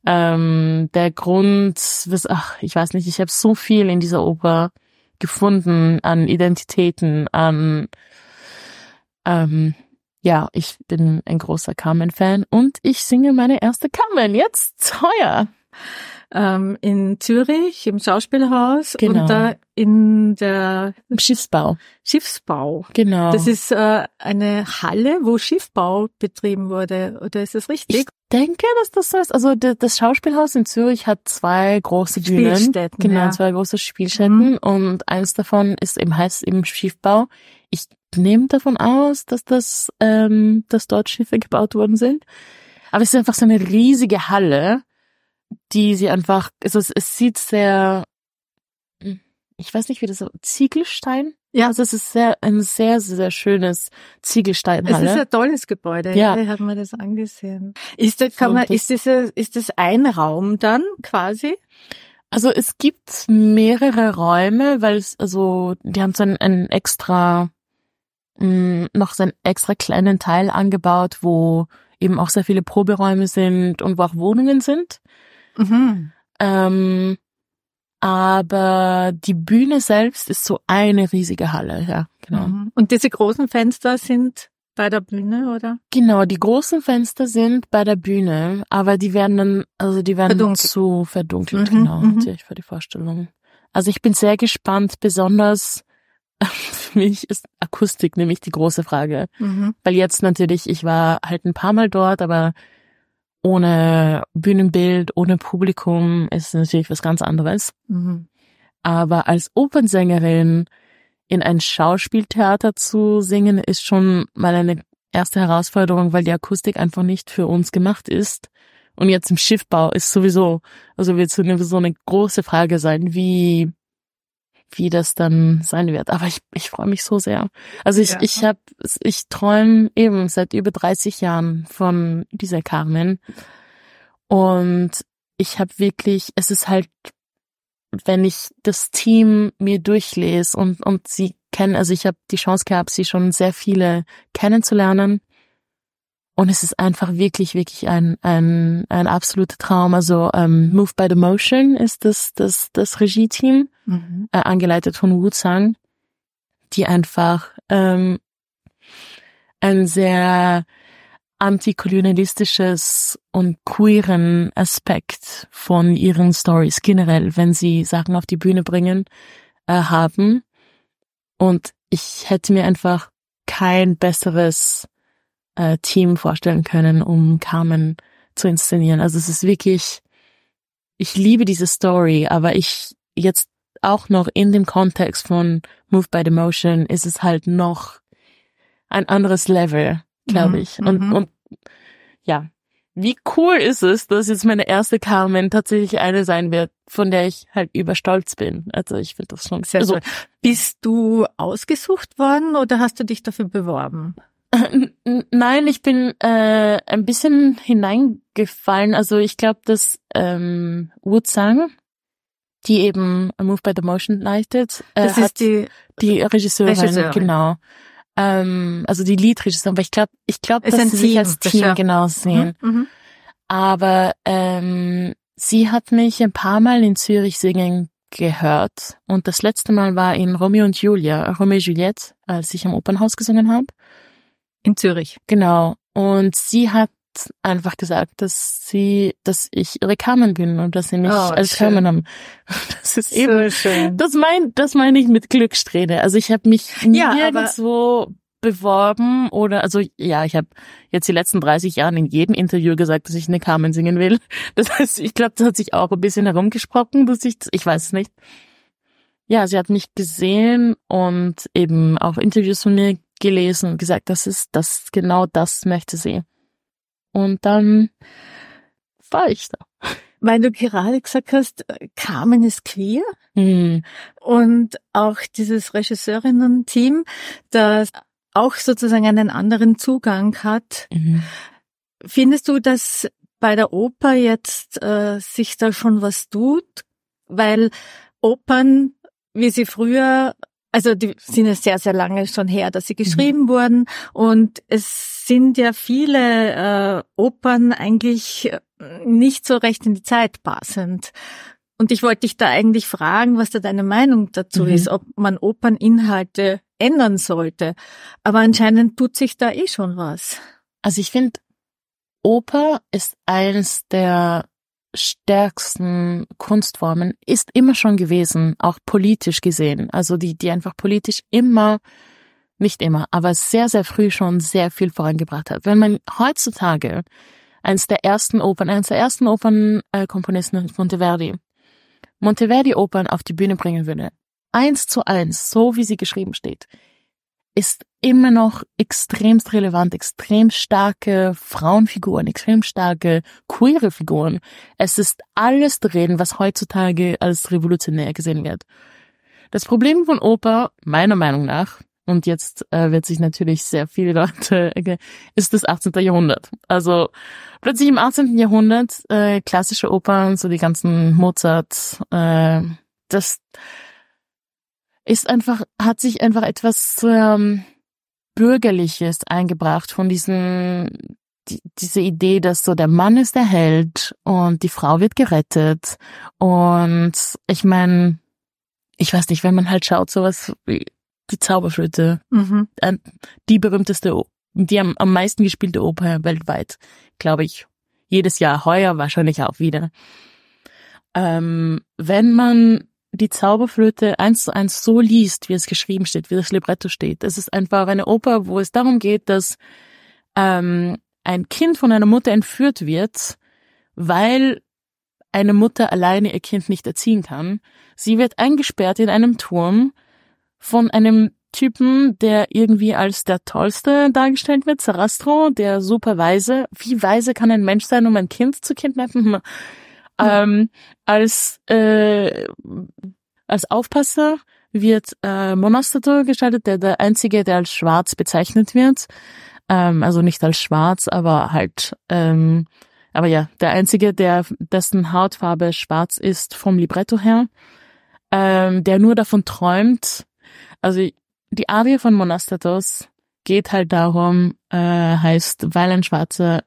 ähm, der Grund, was, ach, ich weiß nicht, ich habe so viel in dieser Oper gefunden an Identitäten, an ähm, ja, ich bin ein großer Carmen-Fan und ich singe meine erste Carmen jetzt heuer. Ähm, in Zürich im Schauspielhaus genau. und da in der Im Schiffsbau. Schiffsbau. Genau. Das ist äh, eine Halle, wo Schiffbau betrieben wurde. Oder ist das richtig? Ich denke, dass das so ist. Also das Schauspielhaus in Zürich hat zwei große Bühnen. Spielstätten. Genau, ja. zwei große Spielstätten. Mhm. Und eins davon ist eben heißt eben Schiffbau. Ich nehme davon aus, dass das, ähm, dass dort Schiffe gebaut worden sind. Aber es ist einfach so eine riesige Halle, die sie einfach, also es, es sieht sehr, ich weiß nicht, wie das so, Ziegelstein? Ja. Also es ist sehr, ein sehr, sehr schönes Ziegelsteinhalle. Es ist ein tolles Gebäude. Ja. Ich habe mir das angesehen. Ist das, kann man, ist das, ist das ein Raum dann quasi? Also es gibt mehrere Räume, weil es, also, die haben so ein, ein extra, mh, noch so einen extra kleinen Teil angebaut, wo eben auch sehr viele Proberäume sind und wo auch Wohnungen sind. Mhm. Ähm, aber die Bühne selbst ist so eine riesige Halle, ja, genau. Mhm. Und diese großen Fenster sind bei der Bühne, oder? Genau, die großen Fenster sind bei der Bühne, aber die werden dann, also die werden verdunkelt. zu verdunkelt, mhm, genau, mhm. natürlich für die Vorstellung. Also ich bin sehr gespannt, besonders für mich ist Akustik nämlich die große Frage. Mhm. Weil jetzt natürlich, ich war halt ein paar Mal dort, aber ohne Bühnenbild, ohne Publikum ist natürlich was ganz anderes. Mhm. Aber als Opernsängerin in ein Schauspieltheater zu singen, ist schon mal eine erste Herausforderung, weil die Akustik einfach nicht für uns gemacht ist. Und jetzt im Schiffbau ist sowieso, also wird so eine große Frage sein, wie wie das dann sein wird. Aber ich, ich freue mich so sehr. Also ich, ja. ich habe, ich träume eben seit über 30 Jahren von dieser Carmen. Und ich habe wirklich, es ist halt, wenn ich das Team mir durchlese und, und sie kennen, also ich habe die Chance gehabt, sie schon sehr viele kennenzulernen. Und es ist einfach wirklich, wirklich ein, ein, ein absoluter Traum. Also ähm, Move by the Motion ist das, das, das Regie-Team, mhm. äh, angeleitet von Wu Zhang, die einfach ähm, ein sehr antikolonialistisches und queeren Aspekt von ihren Stories generell, wenn sie Sachen auf die Bühne bringen, äh, haben. Und ich hätte mir einfach kein besseres äh, Team vorstellen können, um Carmen zu inszenieren. Also es ist wirklich, ich liebe diese Story, aber ich jetzt auch noch in dem Kontext von Move by the Motion ist es halt noch ein anderes Level, glaube mhm, ich. Und, mhm. und ja, wie cool ist es, dass jetzt meine erste Carmen tatsächlich eine sein wird, von der ich halt überstolz bin. Also ich finde das schon sehr also, Bist du ausgesucht worden oder hast du dich dafür beworben? Nein, ich bin äh, ein bisschen hineingefallen. Also ich glaube, dass ähm, Wu Zhang, die eben A Move by the Motion leitet, äh, das ist die, die Regisseurin, Regisseurin, genau, Ähm, also die Liedregisseurin, aber ich glaube, ich glaube, dass sie Team, sich als Team genau sehen. Mhm, mhm. Aber ähm, sie hat mich ein paar Mal in Zürich singen gehört und das letzte Mal war in Romeo und Julia, Romeo und Juliette, als ich am Opernhaus gesungen habe. In Zürich. Genau. Und sie hat einfach gesagt, dass sie, dass ich ihre Carmen bin und dass sie mich oh, als Carmen haben. Das ist so eben, schön. das mein, das meine ich mit Glückssträhne. Also ich habe mich ja, nirgendwo beworben oder also ja, ich habe jetzt die letzten 30 Jahre in jedem Interview gesagt, dass ich eine Carmen singen will. Das heißt, ich glaube, das hat sich auch ein bisschen herumgesprochen, dass ich ich weiß es nicht. Ja, sie hat mich gesehen und eben auch Interviews von mir gelesen und gesagt, das ist das genau das möchte sie. Und dann war ich da. Weil du gerade gesagt hast, Carmen ist queer. Mhm. Und auch dieses Regisseurinnen-Team, das auch sozusagen einen anderen Zugang hat. Mhm. Findest du, dass bei der Oper jetzt äh, sich da schon was tut? Weil Opern, wie sie früher also die sind ja sehr, sehr lange schon her, dass sie geschrieben mhm. wurden. Und es sind ja viele äh, Opern eigentlich äh, nicht so recht in die Zeit passend. Und ich wollte dich da eigentlich fragen, was da deine Meinung dazu mhm. ist, ob man Operninhalte ändern sollte. Aber anscheinend tut sich da eh schon was. Also ich finde, Oper ist eines der stärksten Kunstformen ist immer schon gewesen, auch politisch gesehen. Also die, die einfach politisch immer, nicht immer, aber sehr, sehr früh schon sehr viel vorangebracht hat. Wenn man heutzutage eines der ersten Opern, eines der ersten Opernkomponisten äh, Monteverdi, Monteverdi-Opern auf die Bühne bringen würde, eins zu eins, so wie sie geschrieben steht, ist immer noch extremst relevant, extrem starke Frauenfiguren, extrem starke queere Figuren. Es ist alles drin, was heutzutage als revolutionär gesehen wird. Das Problem von Oper, meiner Meinung nach, und jetzt äh, wird sich natürlich sehr viele Leute, äh, ist das 18. Jahrhundert. Also plötzlich im 18. Jahrhundert äh, klassische Opern, so die ganzen Mozart, äh, das ist einfach, hat sich einfach etwas ähm, Bürgerliches eingebracht von diesen, die, diese Idee, dass so der Mann ist der Held und die Frau wird gerettet. Und ich meine, ich weiß nicht, wenn man halt schaut, sowas wie die Zauberflöte, mhm. die berühmteste, die am, am meisten gespielte Oper weltweit, glaube ich, jedes Jahr, heuer wahrscheinlich auch wieder. Ähm, wenn man die Zauberflöte eins zu eins so liest, wie es geschrieben steht, wie das Libretto steht. Es ist einfach eine Oper, wo es darum geht, dass ähm, ein Kind von einer Mutter entführt wird, weil eine Mutter alleine ihr Kind nicht erziehen kann. Sie wird eingesperrt in einem Turm von einem Typen, der irgendwie als der Tollste dargestellt wird, Sarastro, der super weise. Wie weise kann ein Mensch sein, um ein Kind zu kidnappen? Ähm, als, äh, als Aufpasser wird äh, Monastator gestaltet, der der einzige, der als schwarz bezeichnet wird. Ähm, also nicht als schwarz, aber halt, ähm, aber ja, der einzige, der dessen Hautfarbe schwarz ist vom Libretto her, ähm, der nur davon träumt. Also die Arie von Monastatos geht halt darum, äh, heißt, weil ein Schwarzer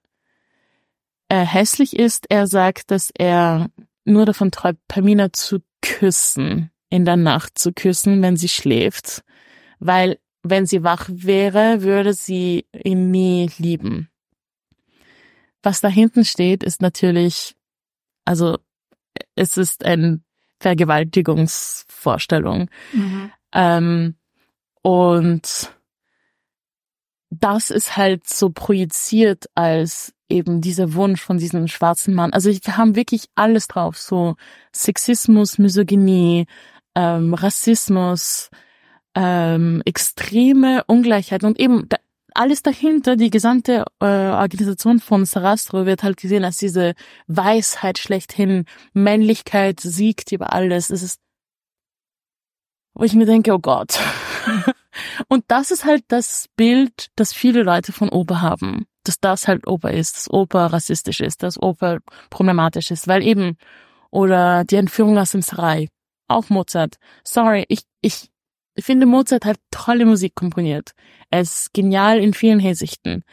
äh, hässlich ist. Er sagt, dass er nur davon träumt, Pamina zu küssen, in der Nacht zu küssen, wenn sie schläft. Weil wenn sie wach wäre, würde sie ihn nie lieben. Was da hinten steht, ist natürlich, also es ist eine Vergewaltigungsvorstellung. Mhm. Ähm, und das ist halt so projiziert als eben dieser Wunsch von diesem schwarzen Mann. Also wir haben wirklich alles drauf, so Sexismus, Misogynie, ähm, Rassismus, ähm, extreme Ungleichheit und eben da, alles dahinter, die gesamte äh, Organisation von Sarastro wird halt gesehen als diese Weisheit schlechthin, Männlichkeit siegt über alles. Es ist, wo ich mir denke, oh Gott. und das ist halt das Bild, das viele Leute von Oper haben dass das halt Oper ist, dass Oper rassistisch ist, dass Oper problematisch ist, weil eben, oder die Entführung aus dem Sarai, auch Mozart. Sorry, ich, ich finde Mozart hat tolle Musik komponiert. Er ist genial in vielen Hinsichten.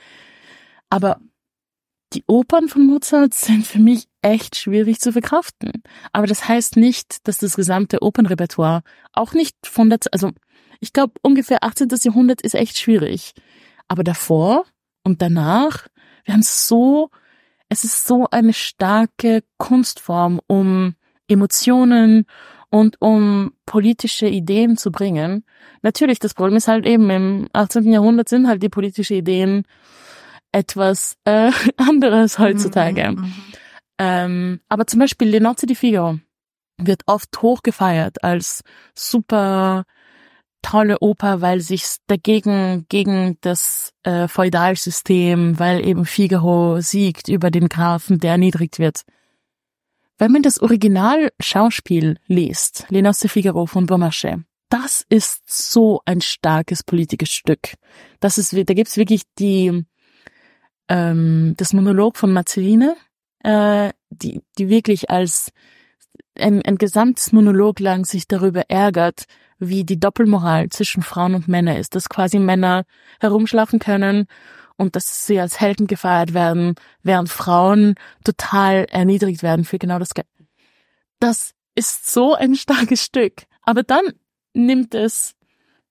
Aber die Opern von Mozart sind für mich echt schwierig zu verkraften. Aber das heißt nicht, dass das gesamte Opernrepertoire auch nicht von der, also ich glaube ungefähr 18. Jahrhundert ist echt schwierig. Aber davor und danach, wir haben so, es ist so eine starke Kunstform, um Emotionen und um politische Ideen zu bringen. Natürlich, das Problem ist halt eben, im 18. Jahrhundert sind halt die politischen Ideen etwas äh, anderes heutzutage. Mhm, mhm, ähm, aber zum Beispiel Le Nozze di Figaro wird oft hochgefeiert als super tolle Oper, weil sich dagegen gegen das äh, Feudalsystem, weil eben Figaro siegt über den Grafen, der erniedrigt wird. Wenn man das Original-Schauspiel liest, Les Noces Figaro von Beaumarchais, das ist so ein starkes politisches Stück. Das ist, da gibt's wirklich die, ähm, das Monolog von Marceline, äh, die, die wirklich als ein, ein gesamtes Monolog lang sich darüber ärgert, wie die Doppelmoral zwischen Frauen und Männern ist, dass quasi Männer herumschlafen können und dass sie als Helden gefeiert werden, während Frauen total erniedrigt werden für genau das Geld. Das ist so ein starkes Stück. Aber dann nimmt es,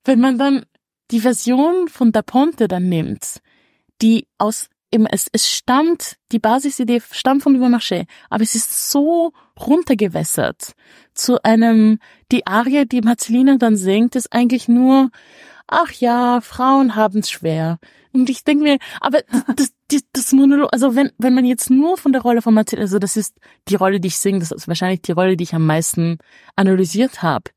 wenn man dann die Version von Da Ponte dann nimmt, die aus es, es stammt, die Basisidee stammt von Duvermarché, aber es ist so runtergewässert zu einem, die Arie, die Marcelina dann singt, ist eigentlich nur, ach ja, Frauen haben's schwer. Und ich denke mir, aber das, das, das Monolog, also wenn, wenn man jetzt nur von der Rolle von Marcelina, also das ist die Rolle, die ich singe, das ist wahrscheinlich die Rolle, die ich am meisten analysiert habe.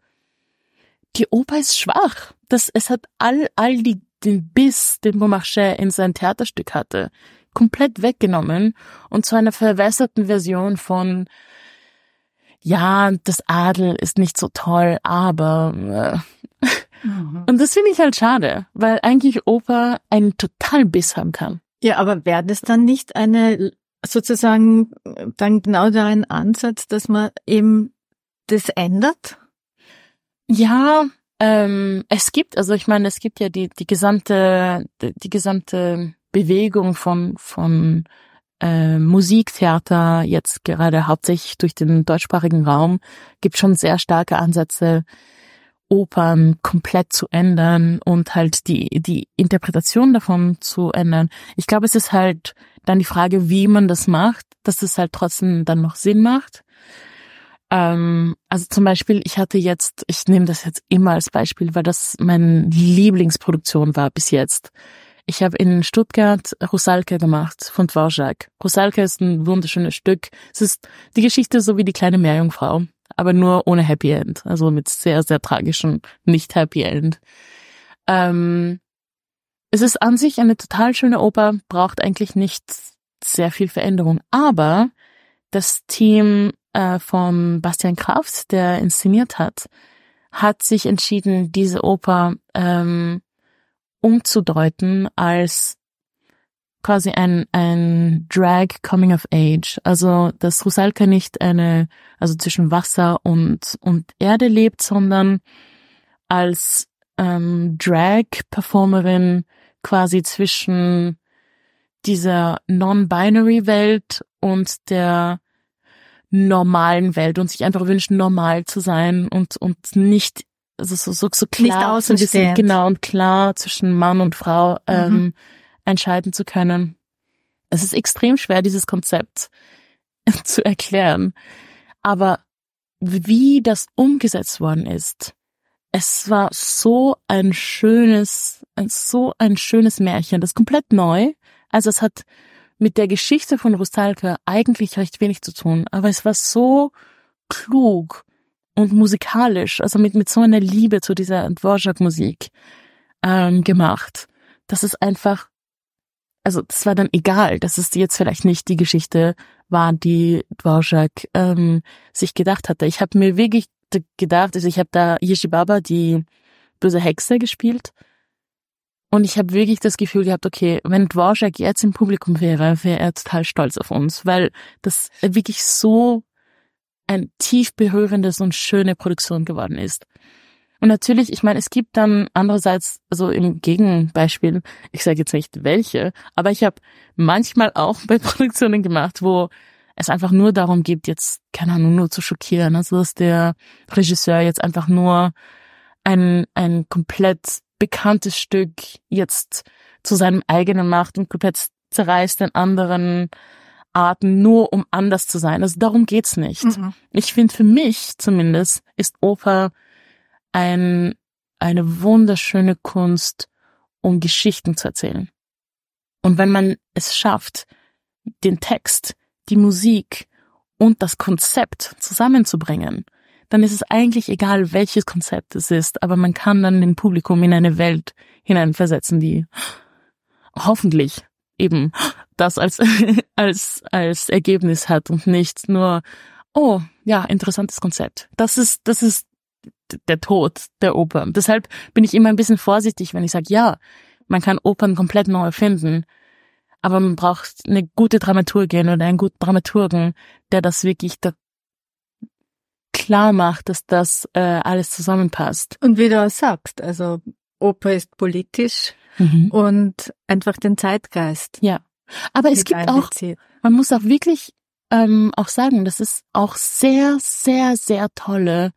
Die Oper ist schwach. Das, es hat all, all die den Biss, den Beaumarchais in sein Theaterstück hatte, komplett weggenommen und zu einer verwässerten Version von ja, das Adel ist nicht so toll, aber äh. mhm. und das finde ich halt schade, weil eigentlich Oper einen total Biss haben kann. Ja, aber wäre das dann nicht eine sozusagen dann genau da ein Ansatz, dass man eben das ändert? Ja, ähm, es gibt, also ich meine, es gibt ja die, die gesamte, die, die gesamte Bewegung von, von äh, Musiktheater, jetzt gerade hauptsächlich durch den deutschsprachigen Raum, gibt schon sehr starke Ansätze, Opern komplett zu ändern und halt die, die Interpretation davon zu ändern. Ich glaube, es ist halt dann die Frage, wie man das macht, dass es halt trotzdem dann noch Sinn macht. Ähm, also zum Beispiel, ich hatte jetzt, ich nehme das jetzt immer als Beispiel, weil das meine Lieblingsproduktion war bis jetzt. Ich habe in Stuttgart Rusalka gemacht von Dvorak. Rusalka ist ein wunderschönes Stück. Es ist die Geschichte so wie die kleine Meerjungfrau, aber nur ohne Happy End, also mit sehr, sehr tragischem Nicht-Happy End. Ähm, es ist an sich eine total schöne Oper, braucht eigentlich nicht sehr viel Veränderung, aber das Team äh, von Bastian Kraft, der inszeniert hat, hat sich entschieden, diese Oper ähm, umzudeuten als quasi ein, ein Drag Coming of Age. Also, dass Rusalka nicht eine, also zwischen Wasser und, und Erde lebt, sondern als ähm, Drag-Performerin quasi zwischen dieser Non-Binary Welt und der normalen Welt und sich einfach wünschen, normal zu sein und, und nicht, also so, so, so klar, nicht so bisschen, genau, und klar zwischen Mann und Frau, ähm, mhm. entscheiden zu können. Es ist extrem schwer, dieses Konzept zu erklären. Aber wie das umgesetzt worden ist, es war so ein schönes, so ein schönes Märchen, das komplett neu. Also es hat mit der Geschichte von Rustalka eigentlich recht wenig zu tun, aber es war so klug und musikalisch, also mit, mit so einer Liebe zu dieser Dvorak-Musik ähm, gemacht, dass es einfach, also das war dann egal, dass es jetzt vielleicht nicht die Geschichte war, die Dvorak ähm, sich gedacht hatte. Ich habe mir wirklich gedacht, also ich habe da Yeshibaba, die böse Hexe, gespielt und ich habe wirklich das Gefühl gehabt, okay, wenn Dvorak jetzt im Publikum wäre, wäre er total stolz auf uns, weil das wirklich so ein tief berührendes und schöne Produktion geworden ist. Und natürlich, ich meine, es gibt dann andererseits, also im Gegenbeispiel, ich sage jetzt nicht welche, aber ich habe manchmal auch bei Produktionen gemacht, wo es einfach nur darum geht, jetzt, keine Ahnung, nur zu schockieren. Also dass der Regisseur jetzt einfach nur ein, ein komplett bekanntes Stück jetzt zu seinem eigenen macht und komplett zerreißt in anderen Arten, nur um anders zu sein. Also darum geht's nicht. Mhm. Ich finde, für mich zumindest ist Oper ein, eine wunderschöne Kunst, um Geschichten zu erzählen. Und wenn man es schafft, den Text, die Musik und das Konzept zusammenzubringen, dann ist es eigentlich egal, welches Konzept es ist, aber man kann dann den Publikum in eine Welt hineinversetzen, die hoffentlich eben das als, als, als Ergebnis hat und nicht nur, oh, ja, interessantes Konzept. Das ist, das ist der Tod der Oper. Deshalb bin ich immer ein bisschen vorsichtig, wenn ich sage, ja, man kann Opern komplett neu erfinden, aber man braucht eine gute Dramaturgin oder einen guten Dramaturgen, der das wirklich da klar macht, dass das äh, alles zusammenpasst. Und wie du auch sagst, also Oper ist politisch mhm. und einfach den Zeitgeist. Ja. Aber es gibt auch, man muss auch wirklich ähm, auch sagen, dass es auch sehr, sehr, sehr tolle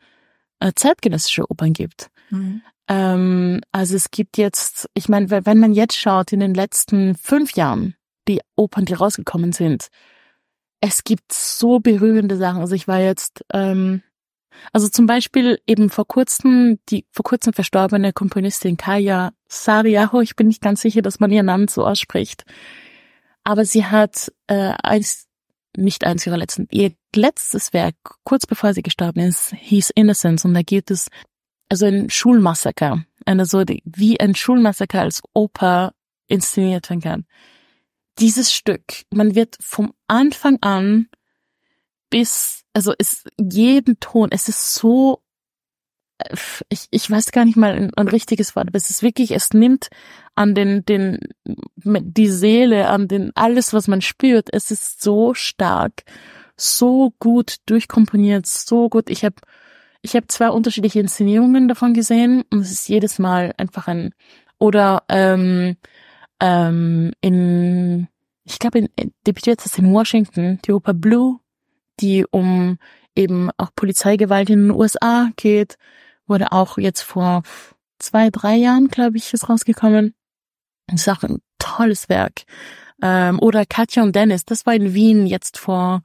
äh, zeitgenössische Opern gibt. Mhm. Ähm, also es gibt jetzt, ich meine, wenn man jetzt schaut, in den letzten fünf Jahren, die Opern, die rausgekommen sind, es gibt so berührende Sachen. Also ich war jetzt, ähm, also zum Beispiel eben vor kurzem, die vor kurzem verstorbene Komponistin Kaya Sariaho, ich bin nicht ganz sicher, dass man ihren Namen so ausspricht, aber sie hat äh, eins, nicht eins ihrer letzten, ihr letztes Werk, kurz bevor sie gestorben ist, hieß Innocence und da geht es also ein Schulmassaker, eine so wie ein Schulmassaker als Oper inszeniert werden kann. Dieses Stück, man wird vom Anfang an bis, also es jeden Ton, es ist so, ich, ich weiß gar nicht mal ein, ein richtiges Wort, aber es ist wirklich, es nimmt an den, den, die Seele, an den, alles, was man spürt, es ist so stark, so gut durchkomponiert, so gut. Ich habe ich hab zwei unterschiedliche Inszenierungen davon gesehen und es ist jedes Mal einfach ein, oder ähm, ähm, in, ich glaube, in, debütiert das in Washington, die Oper Blue die um eben auch Polizeigewalt in den USA geht, wurde auch jetzt vor zwei, drei Jahren, glaube ich, ist rausgekommen. Das ist auch ein tolles Werk. Ähm, oder Katja und Dennis, das war in Wien jetzt vor,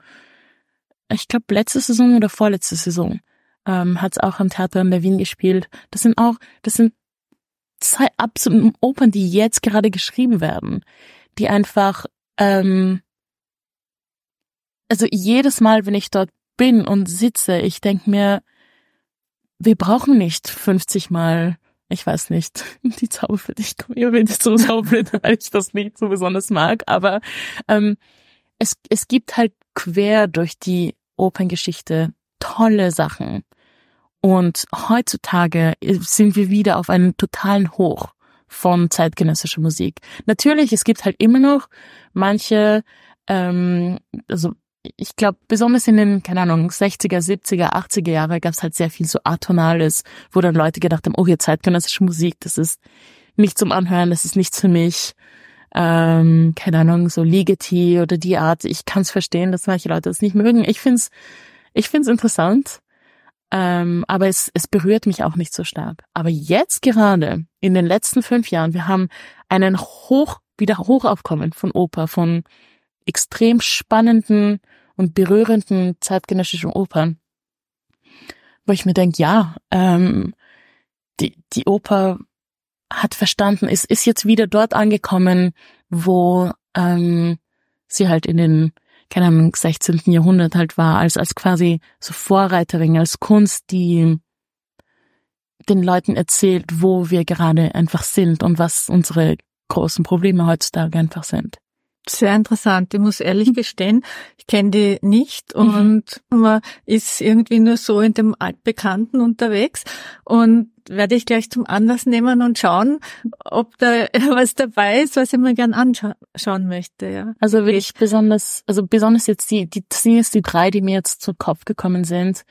ich glaube, letzte Saison oder vorletzte Saison. Ähm, hat es auch am Theater in der Wien gespielt. Das sind auch, das sind zwei absoluten Opern, die jetzt gerade geschrieben werden, die einfach ähm, also jedes Mal, wenn ich dort bin und sitze, ich denke mir, wir brauchen nicht 50 Mal, ich weiß nicht, die Zauberflöte, ich komme immer zu Zauberflöte, weil ich das nicht so besonders mag, aber ähm, es, es gibt halt quer durch die Operngeschichte tolle Sachen. Und heutzutage sind wir wieder auf einem totalen Hoch von zeitgenössischer Musik. Natürlich, es gibt halt immer noch manche, ähm, also ich glaube, besonders in den, keine Ahnung, 60er, 70er, 80er Jahre gab es halt sehr viel so Atonales, wo dann Leute gedacht haben, oh, hier zeitgenössische Musik, das ist nicht zum Anhören, das ist nichts für mich. Ähm, keine Ahnung, so Ligeti oder die Art. Ich kann es verstehen, dass manche Leute das nicht mögen. Ich find's, ich find's interessant. Ähm, aber es, es berührt mich auch nicht so stark. Aber jetzt gerade, in den letzten fünf Jahren, wir haben einen Hoch, wieder Hochaufkommen von Oper, von extrem spannenden und berührenden zeitgenössischen Opern, wo ich mir denke, ja, ähm, die, die Oper hat verstanden, ist, ist jetzt wieder dort angekommen, wo ähm, sie halt in den, keine Ahnung, 16. Jahrhundert halt war, als, als quasi so Vorreiterin, als Kunst, die den Leuten erzählt, wo wir gerade einfach sind und was unsere großen Probleme heutzutage einfach sind. Sehr interessant. Ich muss ehrlich gestehen, ich kenne die nicht mhm. und mhm. man ist irgendwie nur so in dem Altbekannten unterwegs und werde ich gleich zum Anlass nehmen und schauen, ob da was dabei ist, was ich mir gern anschauen möchte. Ja. Also will ich besonders, also besonders jetzt die, die das sind jetzt die drei, die mir jetzt zu Kopf gekommen sind.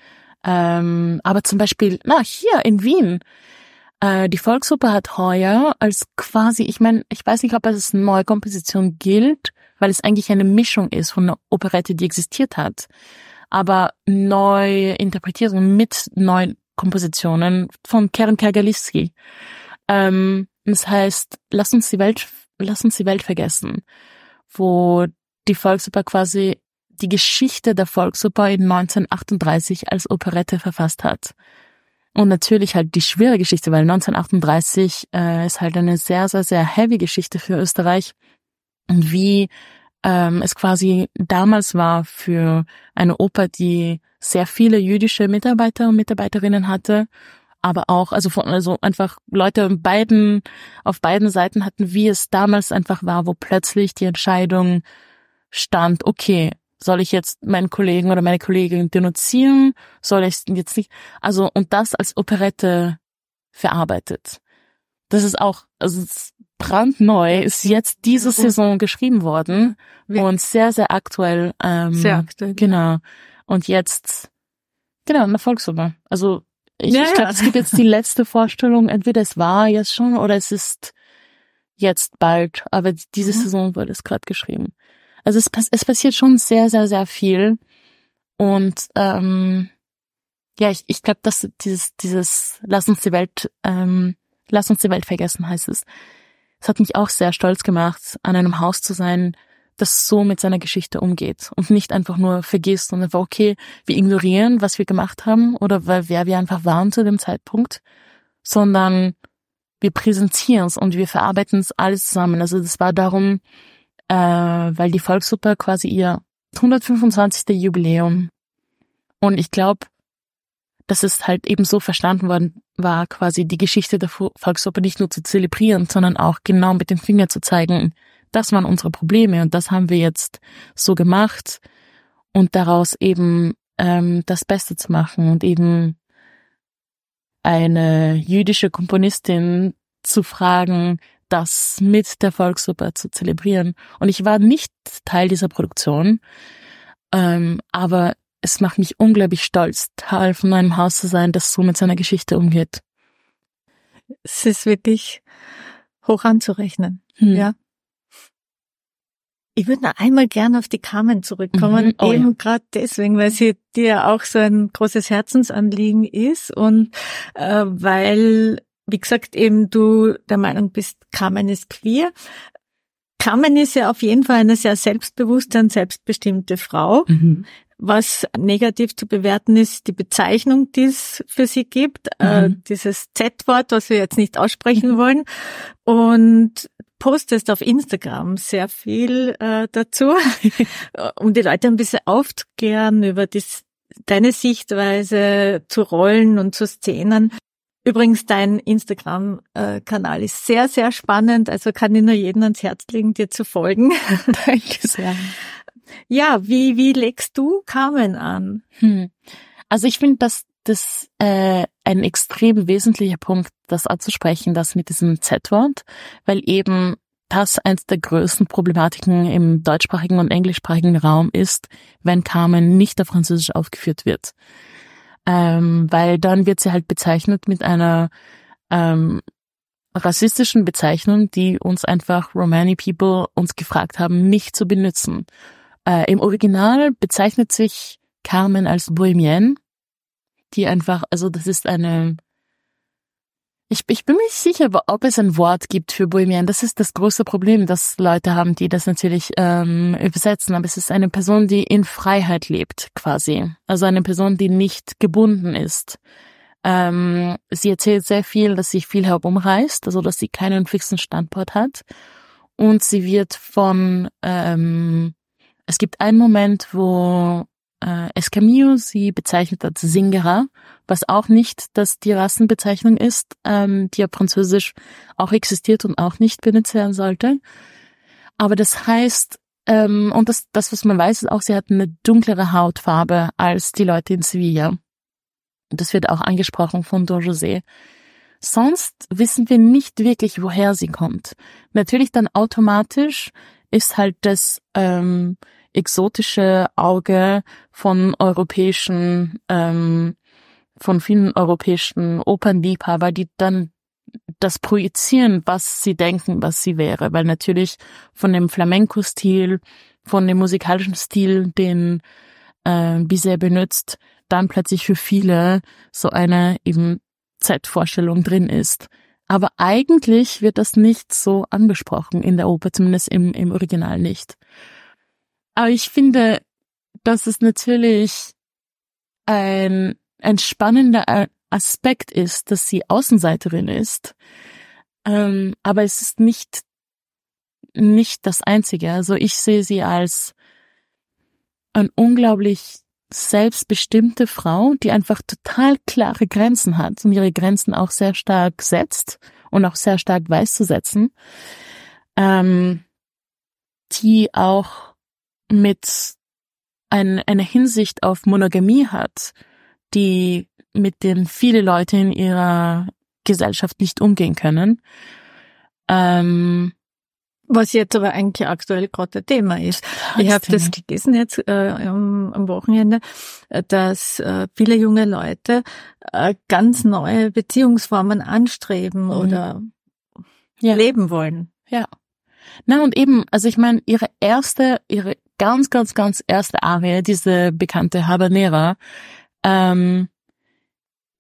Ähm, aber zum Beispiel, na, hier in Wien, äh, die Volksoper hat heuer als quasi, ich meine, ich weiß nicht, ob es als neue Komposition gilt, weil es eigentlich eine Mischung ist von einer Operette, die existiert hat, aber neu interpretiert und mit neuen Kompositionen von Karen Kergaliski. Ähm, das heißt, lass uns die Welt, lass uns die Welt vergessen, wo die Volksoper quasi die Geschichte der Volksoper in 1938 als Operette verfasst hat. Und natürlich halt die schwere Geschichte, weil 1938 äh, ist halt eine sehr, sehr, sehr heavy Geschichte für Österreich. Und wie ähm, es quasi damals war für eine Oper, die sehr viele jüdische Mitarbeiter und Mitarbeiterinnen hatte, aber auch, also von, also einfach Leute beiden, auf beiden Seiten hatten, wie es damals einfach war, wo plötzlich die Entscheidung stand, okay, soll ich jetzt meinen Kollegen oder meine Kollegin denunzieren? Soll ich jetzt nicht? Also, und das als Operette verarbeitet. Das ist auch, also ist brandneu, ist jetzt diese Saison geschrieben worden und sehr, sehr aktuell. Ähm, sehr aktuell. Genau. Und jetzt, genau, eine Volkssumme. Also, ich, ja, ich glaube, ja. es gibt jetzt die letzte Vorstellung. Entweder es war jetzt schon oder es ist jetzt bald. Aber diese mhm. Saison wurde es gerade geschrieben. Also es, es passiert schon sehr, sehr, sehr viel. Und ähm, ja, ich, ich glaube, dass dieses, dieses Lass uns die Welt, ähm, lass uns die Welt vergessen heißt es. Es hat mich auch sehr stolz gemacht, an einem Haus zu sein, das so mit seiner Geschichte umgeht und nicht einfach nur vergisst und einfach, okay, wir ignorieren, was wir gemacht haben oder wer wir einfach waren zu dem Zeitpunkt, sondern wir präsentieren es und wir verarbeiten es alles zusammen. Also das war darum, äh, weil die Volksoper quasi ihr 125. Jubiläum und ich glaube, dass es halt eben so verstanden worden war, quasi die Geschichte der Volksoper nicht nur zu zelebrieren, sondern auch genau mit dem Finger zu zeigen, das waren unsere Probleme und das haben wir jetzt so gemacht und daraus eben ähm, das Beste zu machen und eben eine jüdische Komponistin zu fragen, das mit der Volksoper zu zelebrieren. Und ich war nicht Teil dieser Produktion, ähm, aber es macht mich unglaublich stolz, Teil von einem Haus zu sein, das so mit seiner Geschichte umgeht. Es ist wirklich hoch anzurechnen, hm. ja. Ich würde noch einmal gerne auf die Carmen zurückkommen, mhm. oh, eben ja. gerade deswegen, weil sie dir auch so ein großes Herzensanliegen ist und äh, weil wie gesagt, eben du der Meinung bist, Carmen ist queer. Carmen ist ja auf jeden Fall eine sehr selbstbewusste und selbstbestimmte Frau. Mhm. Was negativ zu bewerten ist, die Bezeichnung, die es für sie gibt, äh, mhm. äh, dieses Z-Wort, was wir jetzt nicht aussprechen mhm. wollen. Und postest auf Instagram sehr viel äh, dazu, um die Leute ein bisschen aufzuklären über das, deine Sichtweise zu Rollen und zu Szenen. Übrigens, dein Instagram-Kanal ist sehr, sehr spannend. Also kann ich nur jeden ans Herz legen, dir zu folgen. Danke sehr. Ja, wie, wie legst du Carmen an? Hm. Also ich finde, dass das äh, ein extrem wesentlicher Punkt, das anzusprechen, das mit diesem Z-Wort, weil eben das eins der größten Problematiken im deutschsprachigen und englischsprachigen Raum ist, wenn Carmen nicht auf Französisch aufgeführt wird ähm, weil dann wird sie halt bezeichnet mit einer ähm, rassistischen Bezeichnung, die uns einfach Romani People uns gefragt haben, nicht zu benutzen. Äh, Im Original bezeichnet sich Carmen als Bohemienne, die einfach, also das ist eine ich, ich bin mir nicht sicher, ob es ein Wort gibt für Bohemian. Das ist das große Problem, dass Leute haben, die das natürlich ähm, übersetzen. Aber es ist eine Person, die in Freiheit lebt, quasi. Also eine Person, die nicht gebunden ist. Ähm, sie erzählt sehr viel, dass sie viel herumreist, also dass sie keinen fixen Standort hat. Und sie wird von, ähm, es gibt einen Moment, wo äh, Escamillo sie bezeichnet als Singerer, was auch nicht dass die Rassenbezeichnung ist, ähm, die auf Französisch auch existiert und auch nicht benutzt werden sollte. Aber das heißt, ähm, und das, das, was man weiß, ist auch, sie hat eine dunklere Hautfarbe als die Leute in Sevilla. Das wird auch angesprochen von Don José. Sonst wissen wir nicht wirklich, woher sie kommt. Natürlich dann automatisch ist halt das ähm, exotische Auge von europäischen ähm, von vielen europäischen Opernliebhaber, die dann das projizieren, was sie denken, was sie wäre, weil natürlich von dem Flamenco-Stil, von dem musikalischen Stil, den äh, Bizet benutzt, dann plötzlich für viele so eine eben Zeitvorstellung drin ist. Aber eigentlich wird das nicht so angesprochen in der Oper, zumindest im, im Original nicht. Aber ich finde, dass es natürlich ein, ein spannender Aspekt ist, dass sie Außenseiterin ist. Ähm, aber es ist nicht, nicht das Einzige. Also ich sehe sie als ein unglaublich selbstbestimmte Frau, die einfach total klare Grenzen hat und ihre Grenzen auch sehr stark setzt und auch sehr stark weiß zu setzen, ähm, die auch mit ein, eine Hinsicht auf Monogamie hat, die mit dem viele Leute in ihrer Gesellschaft nicht umgehen können. Ähm, was jetzt aber eigentlich aktuell gerade Thema ist. Ich habe das gelesen jetzt äh, am, am, Wochenende, äh, dass äh, viele junge Leute äh, ganz neue Beziehungsformen anstreben mhm. oder ja. leben wollen. Ja. Na und eben, also ich meine, ihre erste, ihre ganz, ganz, ganz erste Arie, diese bekannte Habanera, ähm,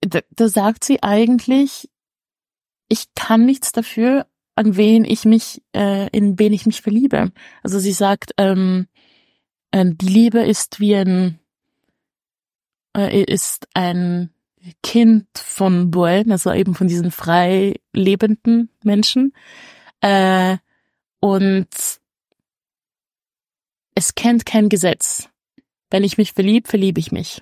da, da sagt sie eigentlich, ich kann nichts dafür, an wen ich mich, äh, in wen ich mich verliebe. Also sie sagt, ähm, äh, die Liebe ist wie ein, äh, ist ein Kind von Boel, also eben von diesen frei lebenden Menschen. Äh, und es kennt kein Gesetz. Wenn ich mich verlieb, verliebe ich mich.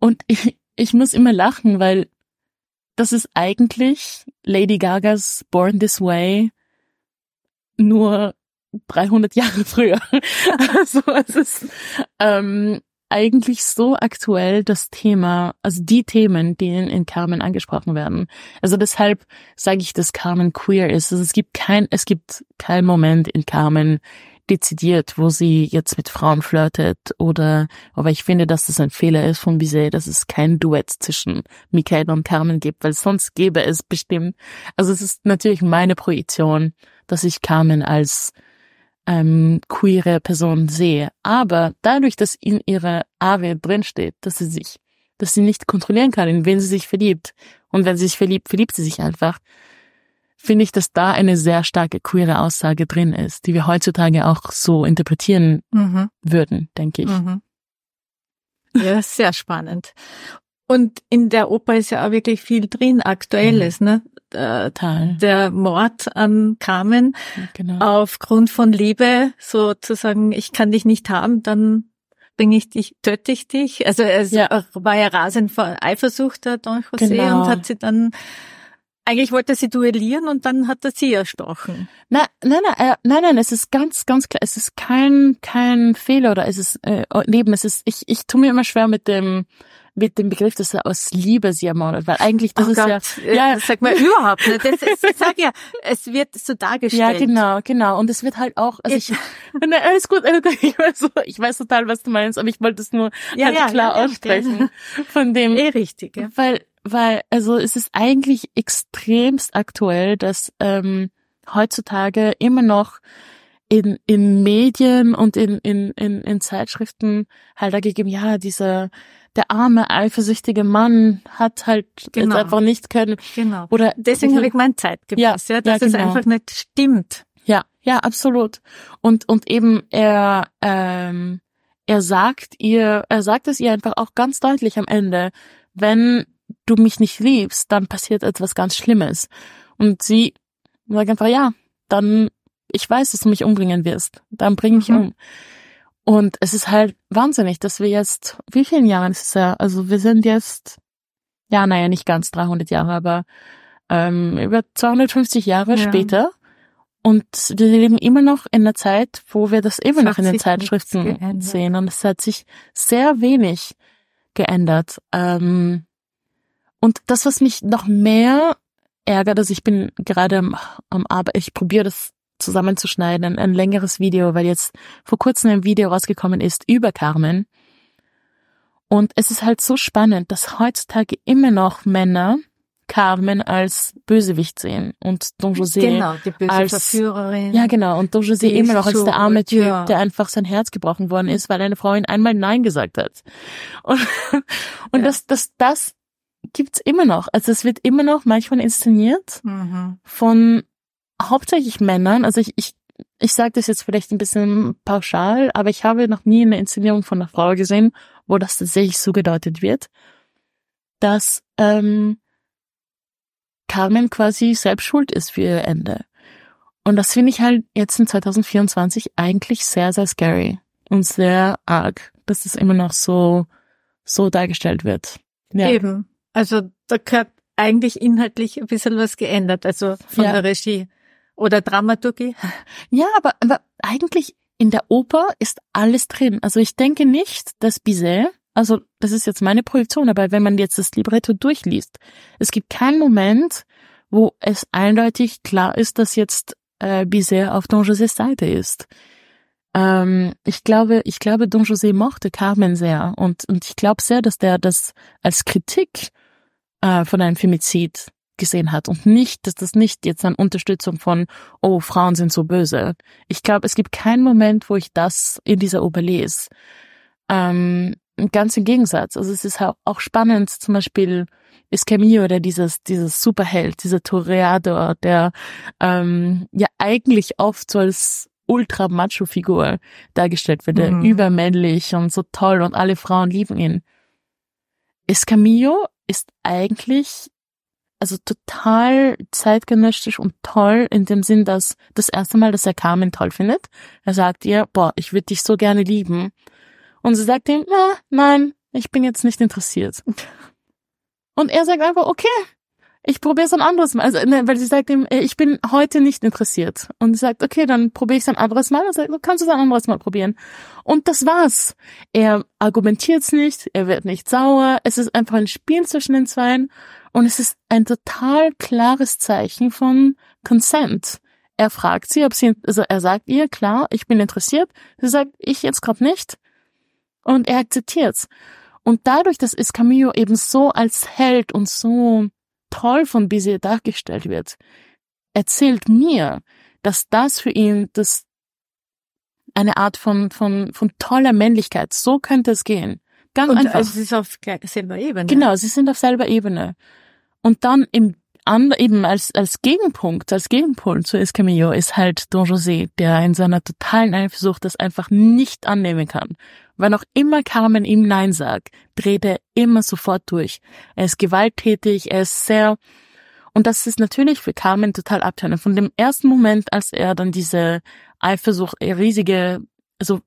Und ich, ich muss immer lachen, weil das ist eigentlich Lady Gagas Born This Way nur 300 Jahre früher. also es ist ähm, eigentlich so aktuell das Thema, also die Themen, die in, Carmen angesprochen werden. Also deshalb sage ich, dass Carmen queer ist. Also es gibt kein, es gibt kein Moment in Carmen, dezidiert, wo sie jetzt mit Frauen flirtet oder, aber ich finde, dass das ein Fehler ist von Bizet, dass es kein Duett zwischen Michael und Carmen gibt, weil sonst gäbe es bestimmt, also es ist natürlich meine Projektion, dass ich Carmen als ähm, queere Person sehe, aber dadurch, dass in ihrer Ave drinsteht, dass sie sich, dass sie nicht kontrollieren kann, in wen sie sich verliebt. Und wenn sie sich verliebt, verliebt sie sich einfach, finde ich, dass da eine sehr starke queere Aussage drin ist, die wir heutzutage auch so interpretieren mhm. würden, denke ich. Mhm. Ja, sehr spannend. Und in der Oper ist ja auch wirklich viel drin, Aktuelles, mhm. ne? Der, der Mord an Carmen genau. aufgrund von Liebe, sozusagen, ich kann dich nicht haben, dann bringe ich dich, töte ich dich. Also es ja. war ja rasend vor Eifersucht der Don José genau. und hat sie dann eigentlich wollte er sie duellieren und dann hat er sie erstochen. Nein, nein, nein, äh, nein, nein, es ist ganz, ganz klar, es ist kein, kein Fehler oder es ist, äh, neben, es ist, ich, ich tue mir immer schwer mit dem, mit dem Begriff, dass er aus Liebe sie ermordet, weil eigentlich das oh ist Gott, ja, ja, das sagt man überhaupt nicht. Das, ist, ich sag ja, es wird so dargestellt. Ja, genau, genau. Und es wird halt auch, also ich, alles gut, alles gut, ich weiß, so, ich weiß total, was du meinst, aber ich wollte es nur ja, halt ja, klar ja, aussprechen. Von dem, eh richtig, ja. weil weil also es ist eigentlich extremst aktuell, dass ähm, heutzutage immer noch in, in Medien und in, in, in, in Zeitschriften halt da gegeben, ja, dieser der arme, eifersüchtige Mann hat halt genau. einfach nicht können. Genau. Oder deswegen habe ich mein Zeitgemäß, ja, ja, dass ja, genau. es einfach nicht stimmt. Ja, ja, absolut. Und und eben er ähm, er sagt ihr, er sagt es ihr einfach auch ganz deutlich am Ende, wenn du mich nicht liebst, dann passiert etwas ganz Schlimmes. Und sie sagt einfach, ja, dann, ich weiß, dass du mich umbringen wirst. Dann bring mich mhm. um. Und es ist halt wahnsinnig, dass wir jetzt, wie vielen Jahren ist es ja? Also wir sind jetzt, ja, naja, nicht ganz 300 Jahre, aber ähm, über 250 Jahre ja. später. Und wir leben immer noch in einer Zeit, wo wir das immer noch in den Zeitschriften sehen. Und es hat sich sehr wenig geändert. Ähm, und das, was mich noch mehr ärgert, also ich bin gerade am, am Arbeit, ich probiere das zusammenzuschneiden, ein, ein längeres Video, weil jetzt vor kurzem ein Video rausgekommen ist über Carmen. Und es ist halt so spannend, dass heutzutage immer noch Männer Carmen als Bösewicht sehen und Don José genau, die böse als Verführerin. ja genau und Don José immer noch als der arme Typ, ja. der einfach sein Herz gebrochen worden ist, weil eine Frau ihn einmal Nein gesagt hat. Und, und Ja. das, das, das gibt's immer noch. Also es wird immer noch manchmal inszeniert Mhm. von hauptsächlich Männern. Also ich, ich, ich sage das jetzt vielleicht ein bisschen pauschal, aber ich habe noch nie eine Inszenierung von einer Frau gesehen, wo das tatsächlich so gedeutet wird, dass ähm, Carmen quasi selbst schuld ist für ihr Ende. Und das finde ich halt jetzt in 2024 eigentlich sehr, sehr scary und sehr arg, dass das immer noch so, so dargestellt wird. Ja. Eben. Also da gehört eigentlich inhaltlich ein bisschen was geändert, also von Ja. der Regie oder Dramaturgie. Ja, aber, aber eigentlich in der Oper ist alles drin. Also ich denke nicht, dass Bizet, also das ist jetzt meine Projektion, aber wenn man jetzt das Libretto durchliest, es gibt keinen Moment, wo es eindeutig klar ist, dass jetzt äh, Bizet auf Don Josés Seite ist. Ähm, ich glaube, ich glaube, Don José mochte Carmen sehr und, und ich glaube sehr, dass der das als Kritik äh, von einem Femizid gesehen hat und nicht, dass das nicht jetzt eine Unterstützung von, oh, Frauen sind so böse. Ich glaube, es gibt keinen Moment, wo ich das in dieser Oper lese. Ähm, ganz im Gegensatz. Also es ist auch, spannend, zum Beispiel ist Camillo oder dieses, dieses Superheld, dieser Toreador, der ähm, ja eigentlich oft so als ultra-macho-Figur dargestellt wird, der Mhm. übermännlich und so toll und alle Frauen lieben ihn. Escamillo ist eigentlich also total zeitgenössisch und toll in dem Sinn, dass das erste Mal, dass er Carmen toll findet, er sagt ihr, boah, ich würde dich so gerne lieben. Und sie sagt ihm, na, nein, ich bin jetzt nicht interessiert. Und er sagt einfach, okay, ich probiere es ein anderes Mal. Also, ne, weil sie sagt ihm, äh, ich bin heute nicht interessiert. Und sie sagt, okay, dann probiere ich es ein anderes Mal. Und sagt, du kannst es ein anderes Mal probieren. Und das war's. Er argumentiert es nicht, er wird nicht sauer. Es ist einfach ein Spiel zwischen den Zweien. Und es ist ein total klares Zeichen von Consent. Er fragt sie, ob sie, also er sagt ihr, klar, ich bin interessiert. Sie sagt, ich jetzt gerade nicht. Und er akzeptiert's. Und dadurch, dass Escamillo eben so als Held und so toll von Bizet dargestellt wird, erzählt mir, dass das für ihn das eine Art von, von, von toller Männlichkeit, so könnte es gehen. Ganz Und einfach. also es ist auf selber Ebene. Genau, sie sind auf selber Ebene. Und dann im an, eben als, als Gegenpunkt, als Gegenpol zu Escamillo ist halt Don José, der in seiner totalen Eifersucht das einfach nicht annehmen kann. Wann auch immer Carmen ihm Nein sagt, dreht er immer sofort durch. Er ist gewalttätig, er ist sehr, und das ist natürlich für Carmen total abtönend. Von dem ersten Moment, als er dann diese Eifersucht, äh, riesige, also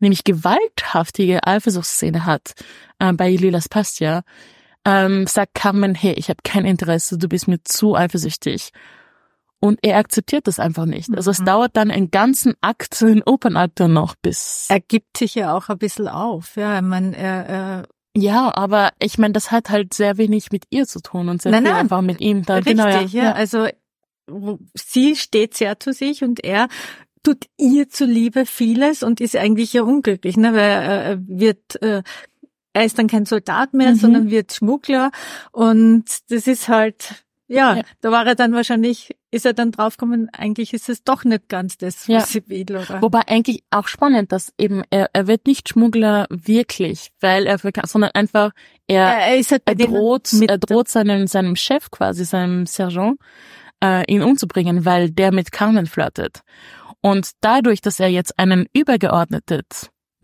nämlich gewalthaftige Eifersuchtsszene hat äh, bei Lilas Pastia, ähm, sagt Carmen, hey, ich habe kein Interesse, du bist mir zu eifersüchtig. Und er akzeptiert das einfach nicht. Also es Mhm. dauert dann einen ganzen Akt, einen Opernakt dann noch bis. Er gibt sich ja auch ein bisschen auf. Ja, ich meine, er, er ja, aber ich meine, das hat halt sehr wenig mit ihr zu tun und sehr Nein, viel nein. einfach mit ihm. Da, Richtig, genau, ja. ja. Also sie steht sehr zu sich und er tut ihr zuliebe vieles und ist eigentlich ja unglücklich, ne? Weil er, er wird, äh, er ist dann kein Soldat mehr, Mhm. sondern wird Schmuggler und das ist halt, ja, Ja. da war er dann wahrscheinlich, ist er dann draufgekommen, eigentlich ist es doch nicht ganz das, Ja. was sie will, oder? Wobei eigentlich auch spannend, dass eben er, er wird nicht Schmuggler wirklich, weil er, sondern einfach er, er, ist halt er droht, mit er droht seinem, seinem Chef quasi, seinem Sergeant, äh, ihn umzubringen, weil der mit Carmen flirtet. Und dadurch, dass er jetzt einen Übergeordneten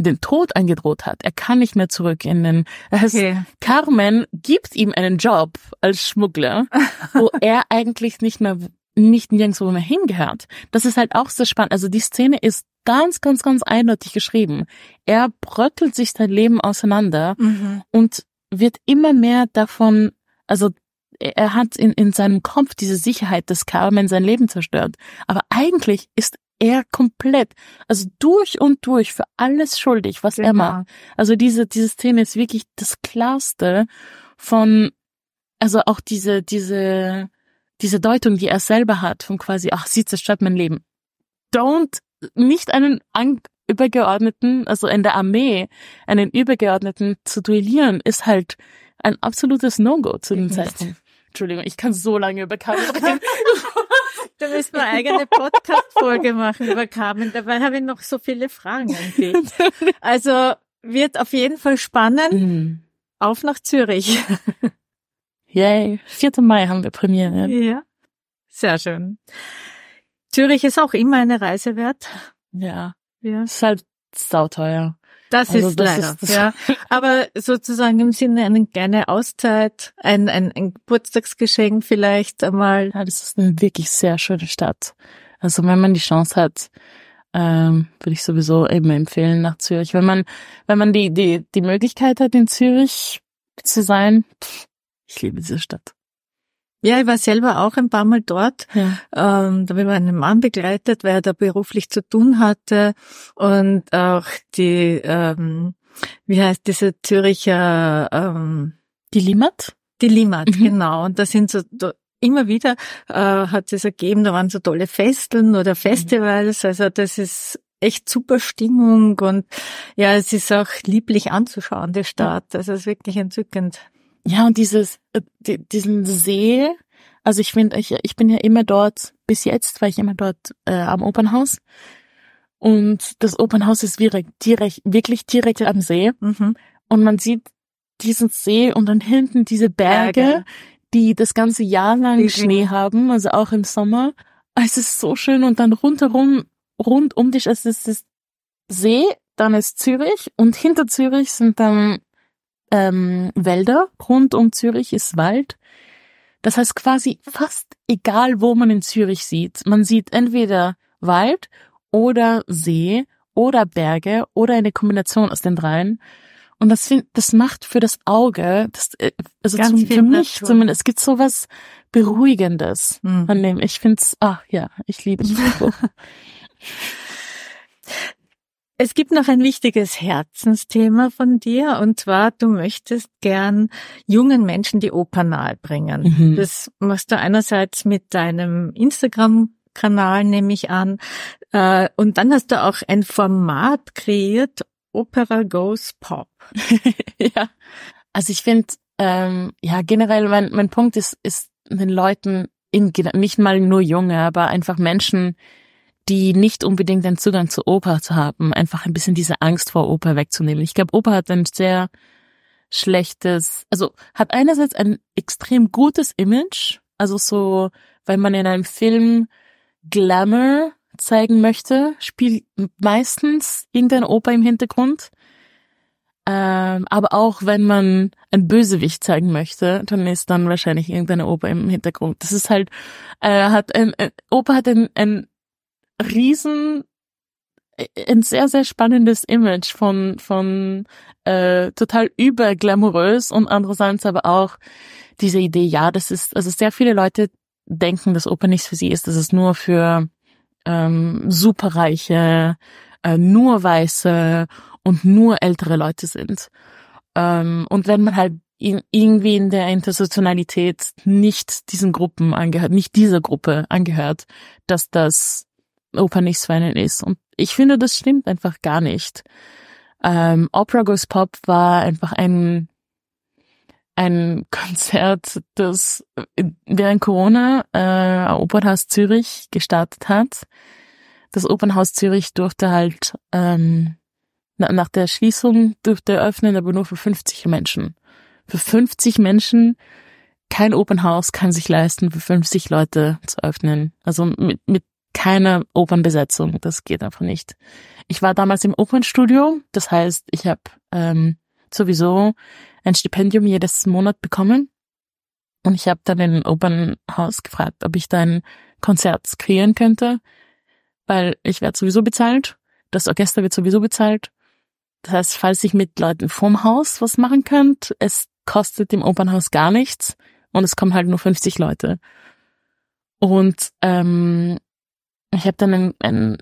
den Tod angedroht hat, er kann nicht mehr zurück in den, das Okay. Carmen gibt ihm einen Job als Schmuggler, wo er eigentlich nicht mehr, nicht nirgendwo mehr hingehört. Das ist halt auch sehr spannend. Also die Szene ist ganz, ganz, ganz eindeutig geschrieben. Er bröckelt sich sein Leben auseinander Mhm. und wird immer mehr davon, also er er hat in, in seinem Kopf diese Sicherheit, dass Carmen sein Leben zerstört. Aber eigentlich ist er komplett, also durch und durch für alles schuldig, was er Genau. macht. Also diese, diese Szene ist wirklich das Klarste von, also auch diese, diese, diese Deutung, die er selber hat, von quasi, ach, sie zerstört mein Leben. Don't, nicht einen an, Übergeordneten, also in der Armee, einen Übergeordneten zu duellieren, ist halt ein absolutes No-Go zu dem Zeitpunkt. Entschuldigung, ich kann so lange über Carmen reden. da müssen wir eine eigene Podcast-Folge machen über Carmen. Dabei habe ich noch so viele Fragen an dich. Also wird auf jeden Fall spannend. Mhm. Auf nach Zürich. Yay. 4. Mai haben wir Premiere. Ja. Sehr schön. Zürich ist auch immer eine Reise wert. Ja. Ja. Ist halt sauteuer. Das also ist das leider, ist ja. Aber sozusagen im Sinne eine kleine Auszeit, ein, ein, ein Geburtstagsgeschenk vielleicht einmal. Ja, das ist eine wirklich sehr schöne Stadt. Also wenn man die Chance hat, ähm, würde ich sowieso eben empfehlen nach Zürich. Wenn man, wenn man die, die, die Möglichkeit hat, in Zürich zu sein, pff, ich liebe diese Stadt. Ja, ich war selber auch ein paar Mal dort. Ja. Ähm, da habe ich meinen Mann begleitet, weil er da beruflich zu tun hatte. Und auch die, ähm, wie heißt diese Züricher, ähm, die Limat? Die Limat, mhm. genau. Und da sind so da, immer wieder äh, hat es ergeben, da waren so tolle Festeln oder Festivals. Also das ist echt super Stimmung und ja, es ist auch lieblich anzuschauen, die Stadt. Also es ist wirklich entzückend. Ja, und dieses, äh, die, diesen See, also ich finde, ich, ich bin ja immer dort, bis jetzt war ich immer dort äh, am Opernhaus. Und das Opernhaus ist direkt, direkt, wirklich direkt am See. Mhm. Und man sieht diesen See und dann hinten diese Berge, Berge. die das ganze Jahr lang die Schnee haben, also auch im Sommer. Es ist so schön und dann rundherum, rund um dich, es ist das See, dann ist Zürich und hinter Zürich sind dann ähm, Wälder, rund um Zürich ist Wald. Das heißt quasi fast egal, wo man in Zürich sieht. Man sieht entweder Wald oder See oder Berge oder eine Kombination aus den dreien. Und das, find, das macht für das Auge, das, äh, also zum, für mich Natur. zumindest, es gibt so was Beruhigendes mhm. an dem. Ich find's, ach ja, ich liebe es. Es gibt noch ein wichtiges Herzensthema von dir und zwar, du möchtest gern jungen Menschen die Oper nahebringen. Mhm. Das machst du einerseits mit deinem Instagram-Kanal, nehme ich an, äh, und dann hast du auch ein Format kreiert, Opera Goes Pop. ja, also ich finde, ähm, ja generell mein, mein Punkt ist, ist den Leuten in, nicht mal nur junge, aber einfach Menschen, die nicht unbedingt einen Zugang zur Oper zu haben, einfach ein bisschen diese Angst vor Oper wegzunehmen. Ich glaube, Oper hat ein sehr schlechtes, also hat einerseits ein extrem gutes Image, also so, weil man in einem Film Glamour zeigen möchte, spielt meistens irgendeine Oper im Hintergrund. Ähm, aber auch wenn man ein Bösewicht zeigen möchte, dann ist dann wahrscheinlich irgendeine Oper im Hintergrund. Das ist halt, äh, hat ein, äh, Oper hat ein, ein riesen äh, ein sehr, sehr spannendes Image von, von äh, total überglamourös und andererseits aber auch diese Idee, ja, das ist, also sehr viele Leute denken, dass Oper nichts für sie ist, dass es nur für ähm, superreiche, äh, nur weiße und nur ältere Leute sind. Ähm, und wenn man halt in, irgendwie in der Intersektionalität nicht diesen Gruppen angehört, nicht dieser Gruppe angehört, dass das Oper nichts für einen ist. Und ich finde, das stimmt einfach gar nicht. Ähm, Opera Goes Pop war einfach ein ein Konzert, das während Corona äh, Opernhaus Zürich gestartet hat. Das Opernhaus Zürich durfte halt ähm, nach der Schließung durfte öffnen, aber nur für 50 Menschen. Für 50 Menschen kein Opernhaus kann sich leisten, für 50 Leute zu öffnen. Also mit, mit keine Opernbesetzung, das geht einfach nicht. Ich war damals im Opernstudio, das heißt, ich habe ähm, sowieso ein Stipendium jedes Monat bekommen und ich habe dann den Opernhaus gefragt, ob ich da ein Konzert kreieren könnte, weil ich werde sowieso bezahlt, das Orchester wird sowieso bezahlt. Das heißt, falls ich mit Leuten vom Haus was machen könnt, es kostet dem Opernhaus gar nichts und es kommen halt nur 50 Leute. Und ähm, ich habe dann ein, ein,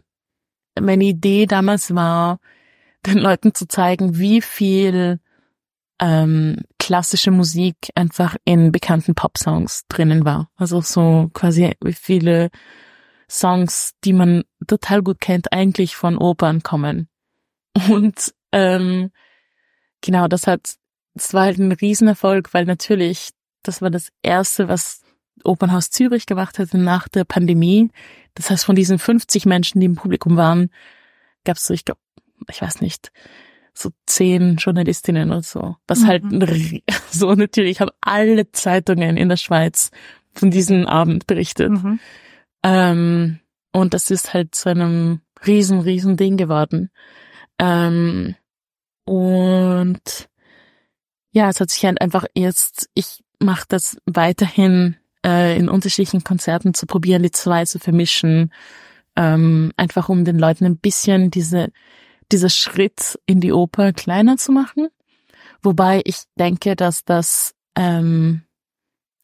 meine Idee damals war, den Leuten zu zeigen, wie viel ähm, klassische Musik einfach in bekannten Pop-Songs drinnen war. Also so quasi wie viele Songs, die man total gut kennt, eigentlich von Opern kommen. Und ähm, genau, das hat, das war halt ein Riesenerfolg, weil natürlich, das war das erste, was Opernhaus Zürich gemacht hatte nach der Pandemie. Das heißt, von diesen 50 Menschen, die im Publikum waren, gab es so, ich glaube, ich weiß nicht, so zehn Journalistinnen oder so. Was halt mhm. halt so natürlich haben alle Zeitungen in der Schweiz von diesem Abend berichtet. Mhm. Ähm, und das ist halt zu einem riesen, riesen Ding geworden. Ähm, und ja, es hat sich halt einfach jetzt, ich mache das weiterhin äh, in unterschiedlichen Konzerten zu probieren, die zwei zu vermischen, ähm, einfach um den Leuten ein bisschen diese, dieser Schritt in die Oper kleiner zu machen. Wobei ich denke, dass das ähm,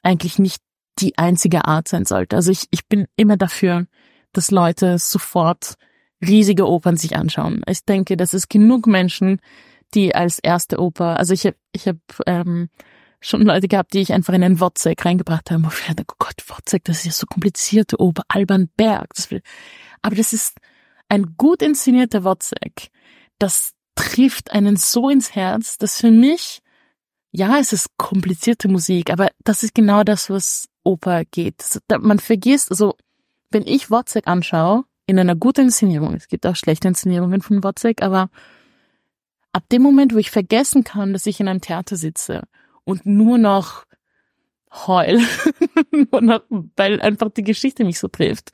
eigentlich nicht die einzige Art sein sollte. Also ich, ich bin immer dafür, dass Leute sofort riesige Opern sich anschauen. Ich denke, dass es genug Menschen, die als erste Oper, also ich habe ich hab, ähm, schon Leute gehabt, die ich einfach in einen Wozzeck reingebracht habe. Oh Gott, Wozzeck, das ist ja so komplizierte Oper, Alban Berg. Aber das ist ein gut inszenierter Wozzeck. Das trifft einen so ins Herz, dass für mich, ja, es ist komplizierte Musik, aber das ist genau das, was Oper geht. Man vergisst, also, wenn ich Wozzeck anschaue, in einer guten Inszenierung, es gibt auch schlechte Inszenierungen von Wozzeck, aber ab dem Moment, wo ich vergessen kann, dass ich in einem Theater sitze und nur noch heul, weil einfach die Geschichte mich so trifft.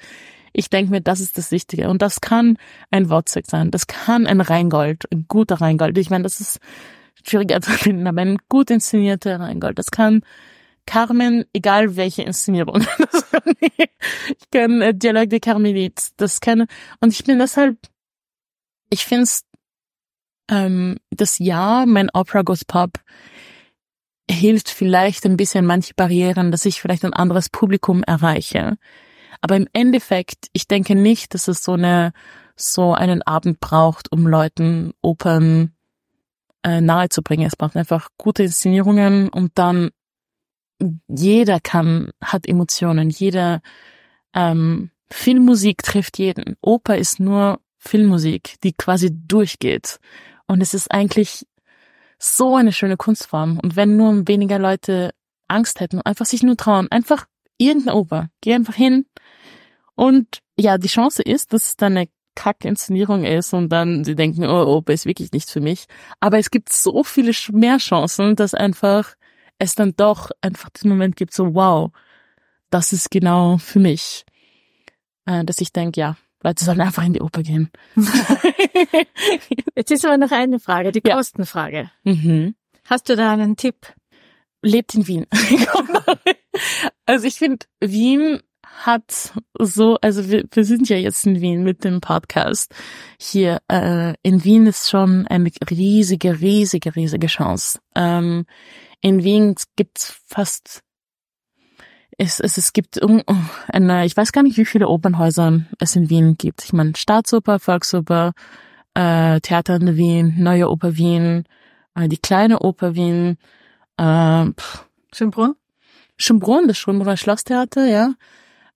Ich denke mir, das ist das Wichtige. Und das kann ein Wozzeck sein. Das kann ein Rheingold, ein guter Rheingold. Ich meine, das ist schwieriger zu finden, aber ein gut inszenierter Rheingold. Das kann Carmen, egal welche Inszenierung. ich kann äh, Dialog de Carmelite, das kann, und ich bin deshalb, ich finde es, ähm, das Jahr, mein Opera Goes Pop, hilft vielleicht ein bisschen manche Barrieren, dass ich vielleicht ein anderes Publikum erreiche. Aber im Endeffekt, ich denke nicht, dass es so eine, so einen Abend braucht, um Leuten Opern äh, nahezubringen. Es braucht einfach gute Inszenierungen und dann jeder kann, hat Emotionen, jeder ähm, Filmmusik trifft jeden. Oper ist nur Filmmusik, die quasi durchgeht. Und es ist eigentlich so eine schöne Kunstform. Und wenn nur weniger Leute Angst hätten, einfach sich nur trauen, einfach irgendeine Oper, geh einfach hin. Und ja, die Chance ist, dass es dann eine Kackinszenierung ist und dann sie denken, oh, Oper ist wirklich nichts für mich. Aber es gibt so viele mehr Chancen, dass einfach es dann doch einfach diesen Moment gibt, so wow, das ist genau für mich. Äh, dass ich denke, ja, Leute sollen einfach in die Oper gehen. Jetzt ist aber noch eine Frage, die ja. Kostenfrage. Mhm. Hast du da einen Tipp? Lebt in Wien. also ich finde, Wien hat so, also wir, wir sind ja jetzt in Wien mit dem Podcast hier. Äh, in Wien ist schon eine riesige, riesige, riesige Chance. Ähm, in Wien gibt's fast es, es, es gibt eine, ich weiß gar nicht, wie viele Opernhäuser es in Wien gibt. Ich meine, Staatsoper, Volksoper, äh, Theater in Wien, Neue Oper Wien, äh, die kleine Oper Wien, äh, Schönbrunn? Schönbrunn, das Schönbrunner Schlosstheater, ja.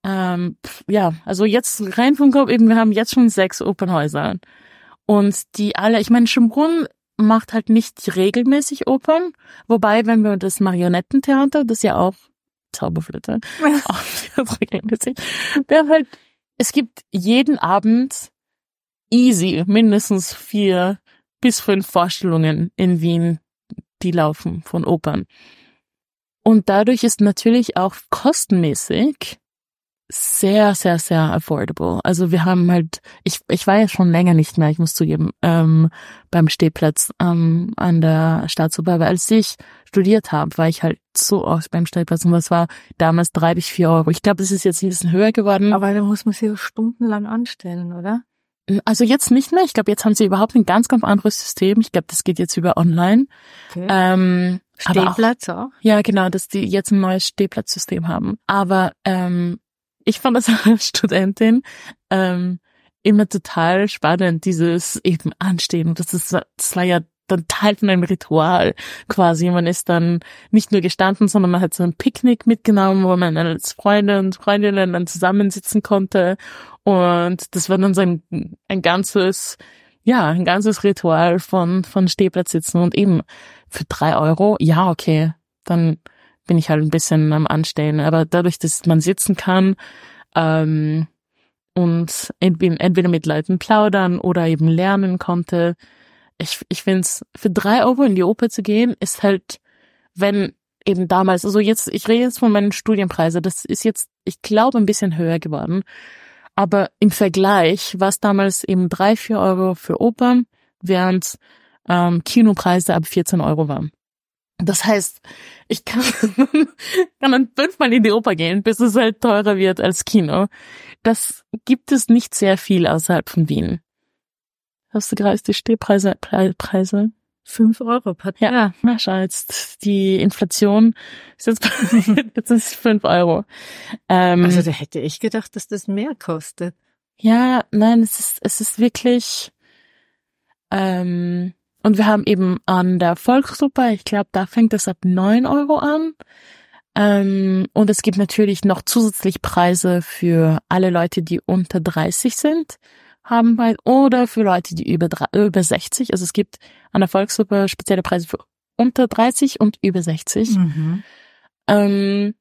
Ähm, pff, ja, also jetzt rein vom Kopf eben, wir haben jetzt schon sechs Opernhäuser. Und die alle, ich meine, Schönbrunn macht halt nicht regelmäßig Opern, wobei, wenn wir das Marionettentheater, das ja auch Auch regelmäßig, wir halt, es gibt jeden Abend easy mindestens vier bis fünf Vorstellungen in Wien, die laufen von Opern. Und dadurch ist natürlich auch kostenmäßig sehr, sehr, sehr affordable. Also wir haben halt, ich, ich war ja schon länger nicht mehr, ich muss zugeben, ähm, beim Stehplatz ähm, an der Staatsoper, weil als ich studiert habe, war ich halt so oft beim Stehplatz und das war damals drei bis vier Euro. Ich glaube, das ist jetzt ein bisschen höher geworden. Aber da muss man sich stundenlang anstellen, oder? Also jetzt nicht mehr. Ich glaube, jetzt haben sie überhaupt ein ganz, ganz anderes System. Ich glaube, das geht jetzt über online. Okay. Ähm, Stehplatz auch, auch? Ja, genau, dass die jetzt ein neues Stehplatzsystem haben. Aber ähm, ich fand das als Studentin ähm, immer total spannend, dieses eben Anstehen. Das ist, das war ja dann Teil von einem Ritual quasi. Man ist dann nicht nur gestanden, sondern man hat so ein Picknick mitgenommen, wo man als Freunde und Freundinnen dann zusammensitzen konnte. Und das war dann so ein, ein ganzes ja, ein ganzes Ritual von, von Stehplatz sitzen und eben für drei Euro, ja, okay, dann bin ich halt ein bisschen am Anstellen. Aber dadurch, dass man sitzen kann, ähm, und entweder mit Leuten plaudern oder eben lernen konnte. Ich, ich finde es, für drei Euro in die Oper zu gehen, ist halt, wenn eben damals, also jetzt, ich rede jetzt von meinen Studienpreisen, das ist jetzt, ich glaube, ein bisschen höher geworden. Aber im Vergleich war es damals eben drei, vier Euro für Opern, während ähm, Kinopreise ab 14 Euro waren. Das heißt, ich kann, kann dann fünfmal in die Oper gehen, bis es halt teurer wird als Kino. Das gibt es nicht sehr viel außerhalb von Wien. Hast du gerade die Stehpreise? Preise? Fünf Euro per Ja, ja. na schau, jetzt die Inflation ist jetzt, jetzt ist fünf Euro. Ähm, also da hätte ich gedacht, dass das mehr kostet. Ja, nein, es ist, es ist wirklich, ähm, und wir haben eben an der Volksoper, ich glaube, da fängt es ab neun Euro an. Ähm, und es gibt natürlich noch zusätzlich Preise für alle Leute, die unter 30 sind, haben bei, oder für Leute, die über, über 60. Also es gibt an der Volksoper spezielle Preise für unter 30 und über 60. Mhm. Ähm,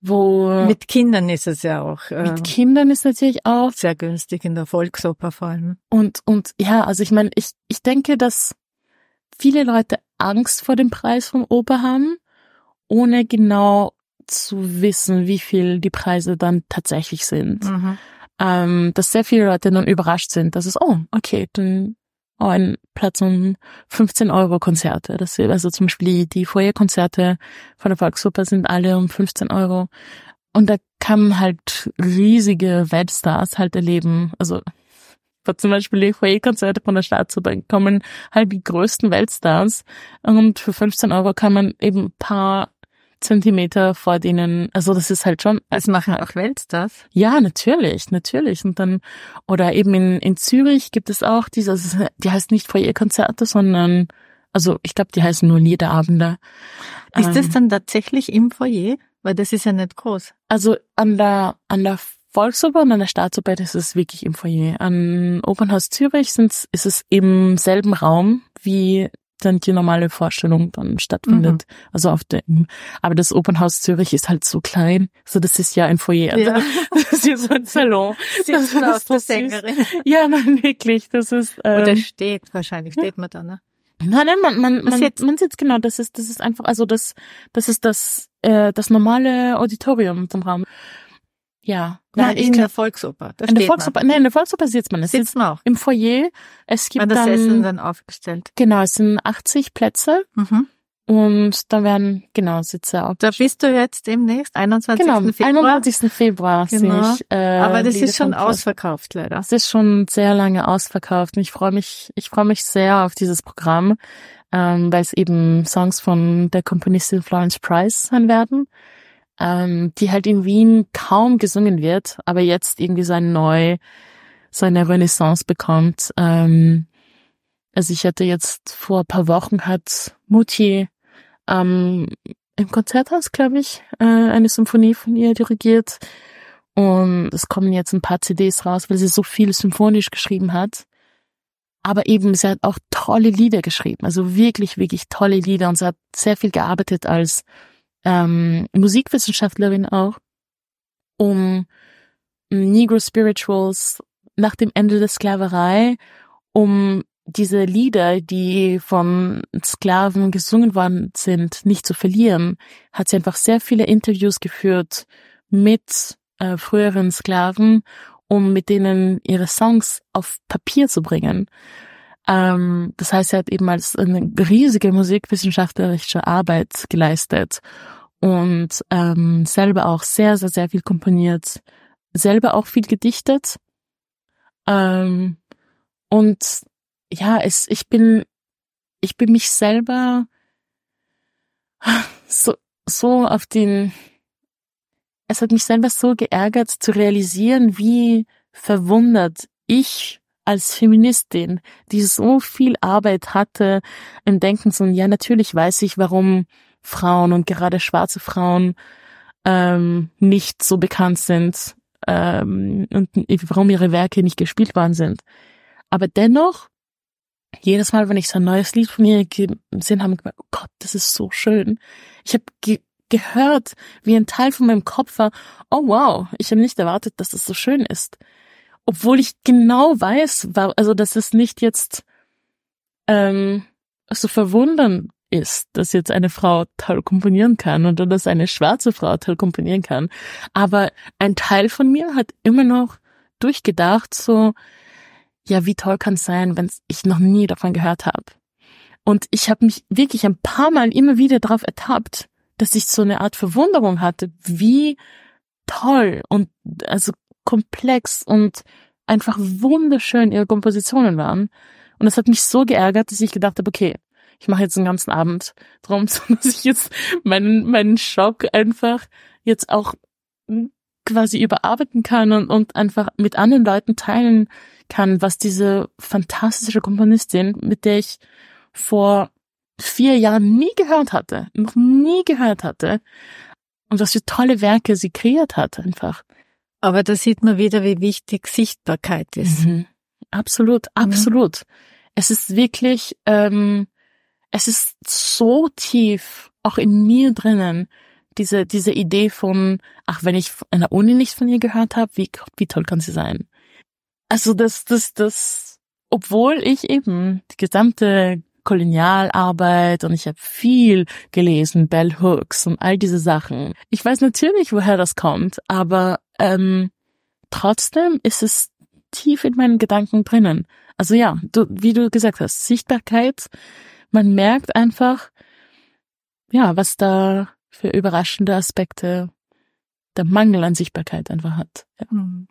wo mit Kindern ist es ja auch. Äh, mit Kindern ist natürlich auch sehr günstig in der Volksoper vor allem. Und und ja, also ich meine, ich ich denke, dass viele Leute Angst vor dem Preis vom Oper haben, ohne genau zu wissen, wie viel die Preise dann tatsächlich sind. Mhm. Ähm, dass sehr viele Leute dann überrascht sind, dass es, oh, okay, dann oh, ein Platz um 15 Euro Konzerte. Das, also zum Beispiel die, Foyer-Konzerte von der Volksoper sind alle um 15 Euro. Und da kann man halt riesige Weltstars halt erleben. Also zum Beispiel die Foyer-Konzerte von der Staatsoper kommen halt die größten Weltstars und für 15 Euro kann man eben ein paar Zentimeter vor denen, also das ist halt schon. Das machen auch Weltstars? Ja, natürlich, natürlich. Und dann, oder eben in, in Zürich gibt es auch diese, also die heißt nicht Foyer-Konzerte, sondern, also ich glaube, die heißen nur Liederabende. Ist ähm, das dann tatsächlich im Foyer? Weil das ist ja nicht groß. Also an der, an der Volksoper und an der Staatsoper ist es wirklich im Foyer. An Opernhaus Zürich sind's, ist es im selben Raum, wie dann die normale Vorstellung dann stattfindet. Mhm. Also auf dem, aber das Opernhaus Zürich ist halt so klein. So, das ist ja ein Foyer. Also, ja. Das ist ja so ein Salon. Sie das ist aus der Sängerin. Ja, nein, wirklich. Das ist, ähm, Oder steht, wahrscheinlich steht man da, ne? Nein, nein, man, man, man, jetzt? man sitzt genau, das ist, das ist einfach, also das, das ist das, äh, das normale Auditorium zum Raum. Ja. Nein, in der Volksoper. Da in der Volksoper, man. nein, in der Volksoper sitzt man. Es sitzt man auch. Im Foyer. Es gibt das dann, Essen dann aufgestellt. Genau, es sind 80 Plätze. Mhm. Und da werden, genau, Sitze auch. Da bist du jetzt demnächst, 21. Genau, Februar. 21. Februar genau. ich. Äh, Aber das ist schon ausverkauft, leider. Es ist schon sehr lange ausverkauft. Und ich freue mich, ich freue mich sehr auf dieses Programm, ähm, weil es eben Songs von der Komponistin Florence Price sein werden ähm, die halt in Wien kaum gesungen wird, aber jetzt irgendwie so ein neu, so eine Renaissance bekommt. Ähm, also ich hatte jetzt vor ein paar Wochen hat Mutti ähm, im Konzerthaus, glaube ich, äh, eine Symphonie von ihr dirigiert. Und es kommen jetzt ein paar CDs raus, weil sie so viel symphonisch geschrieben hat. Aber eben, sie hat auch tolle Lieder geschrieben, also wirklich, wirklich tolle Lieder und sie hat sehr viel gearbeitet als ähm, Musikwissenschaftlerin auch, um Negro Spirituals nach dem Ende der Sklaverei, um diese Lieder, die von Sklaven gesungen worden sind, nicht zu verlieren, hat sie einfach sehr viele Interviews geführt mit äh, früheren Sklaven, um mit denen ihre Songs auf Papier zu bringen. Ähm, das heißt, er hat eben als eine riesige musikwissenschaftlerische Arbeit geleistet und ähm, selber auch sehr, sehr, sehr viel komponiert, selber auch viel gedichtet. Ähm, und ja, es, ich bin, ich bin mich selber so, so auf den, es hat mich selber so geärgert zu realisieren, wie verwundert ich als Feministin, die so viel Arbeit hatte, im Denken so, ja, natürlich weiß ich, warum Frauen und gerade schwarze Frauen ähm, nicht so bekannt sind ähm, und warum ihre Werke nicht gespielt worden sind. Aber dennoch jedes Mal, wenn ich so ein neues Lied von ihr gesehen habe, gedacht, oh Gott, das ist so schön. Ich habe ge gehört, wie ein Teil von meinem Kopf war, oh wow, ich habe nicht erwartet, dass das so schön ist. Obwohl ich genau weiß, also dass es nicht jetzt ähm, so verwundern ist, dass jetzt eine Frau toll komponieren kann oder dass eine schwarze Frau toll komponieren kann. Aber ein Teil von mir hat immer noch durchgedacht, so, ja, wie toll kann es sein, wenn ich noch nie davon gehört habe. Und ich habe mich wirklich ein paar Mal immer wieder darauf ertappt, dass ich so eine Art Verwunderung hatte, wie toll und also komplex und einfach wunderschön ihre Kompositionen waren. Und das hat mich so geärgert, dass ich gedacht habe, okay, ich mache jetzt den ganzen Abend drum, dass ich jetzt meinen, meinen Schock einfach jetzt auch quasi überarbeiten kann und, und einfach mit anderen Leuten teilen kann, was diese fantastische Komponistin, mit der ich vor vier Jahren nie gehört hatte, noch nie gehört hatte, und was für tolle Werke sie kreiert hat einfach. Aber da sieht man wieder, wie wichtig Sichtbarkeit ist. Mhm. Absolut, absolut. Mhm. Es ist wirklich, ähm, es ist so tief auch in mir drinnen, diese, diese Idee von, ach, wenn ich in der Uni nichts von ihr gehört habe, wie, wie toll kann sie sein? Also das, das, das, obwohl ich eben die gesamte Kolonialarbeit und ich habe viel gelesen, Bell Hooks und all diese Sachen. Ich weiß natürlich, woher das kommt, aber ähm, trotzdem ist es tief in meinen Gedanken drinnen. Also ja, du, wie du gesagt hast, Sichtbarkeit, man merkt einfach, ja, was da für überraschende Aspekte der Mangel an Sichtbarkeit einfach hat. Ja. Hm.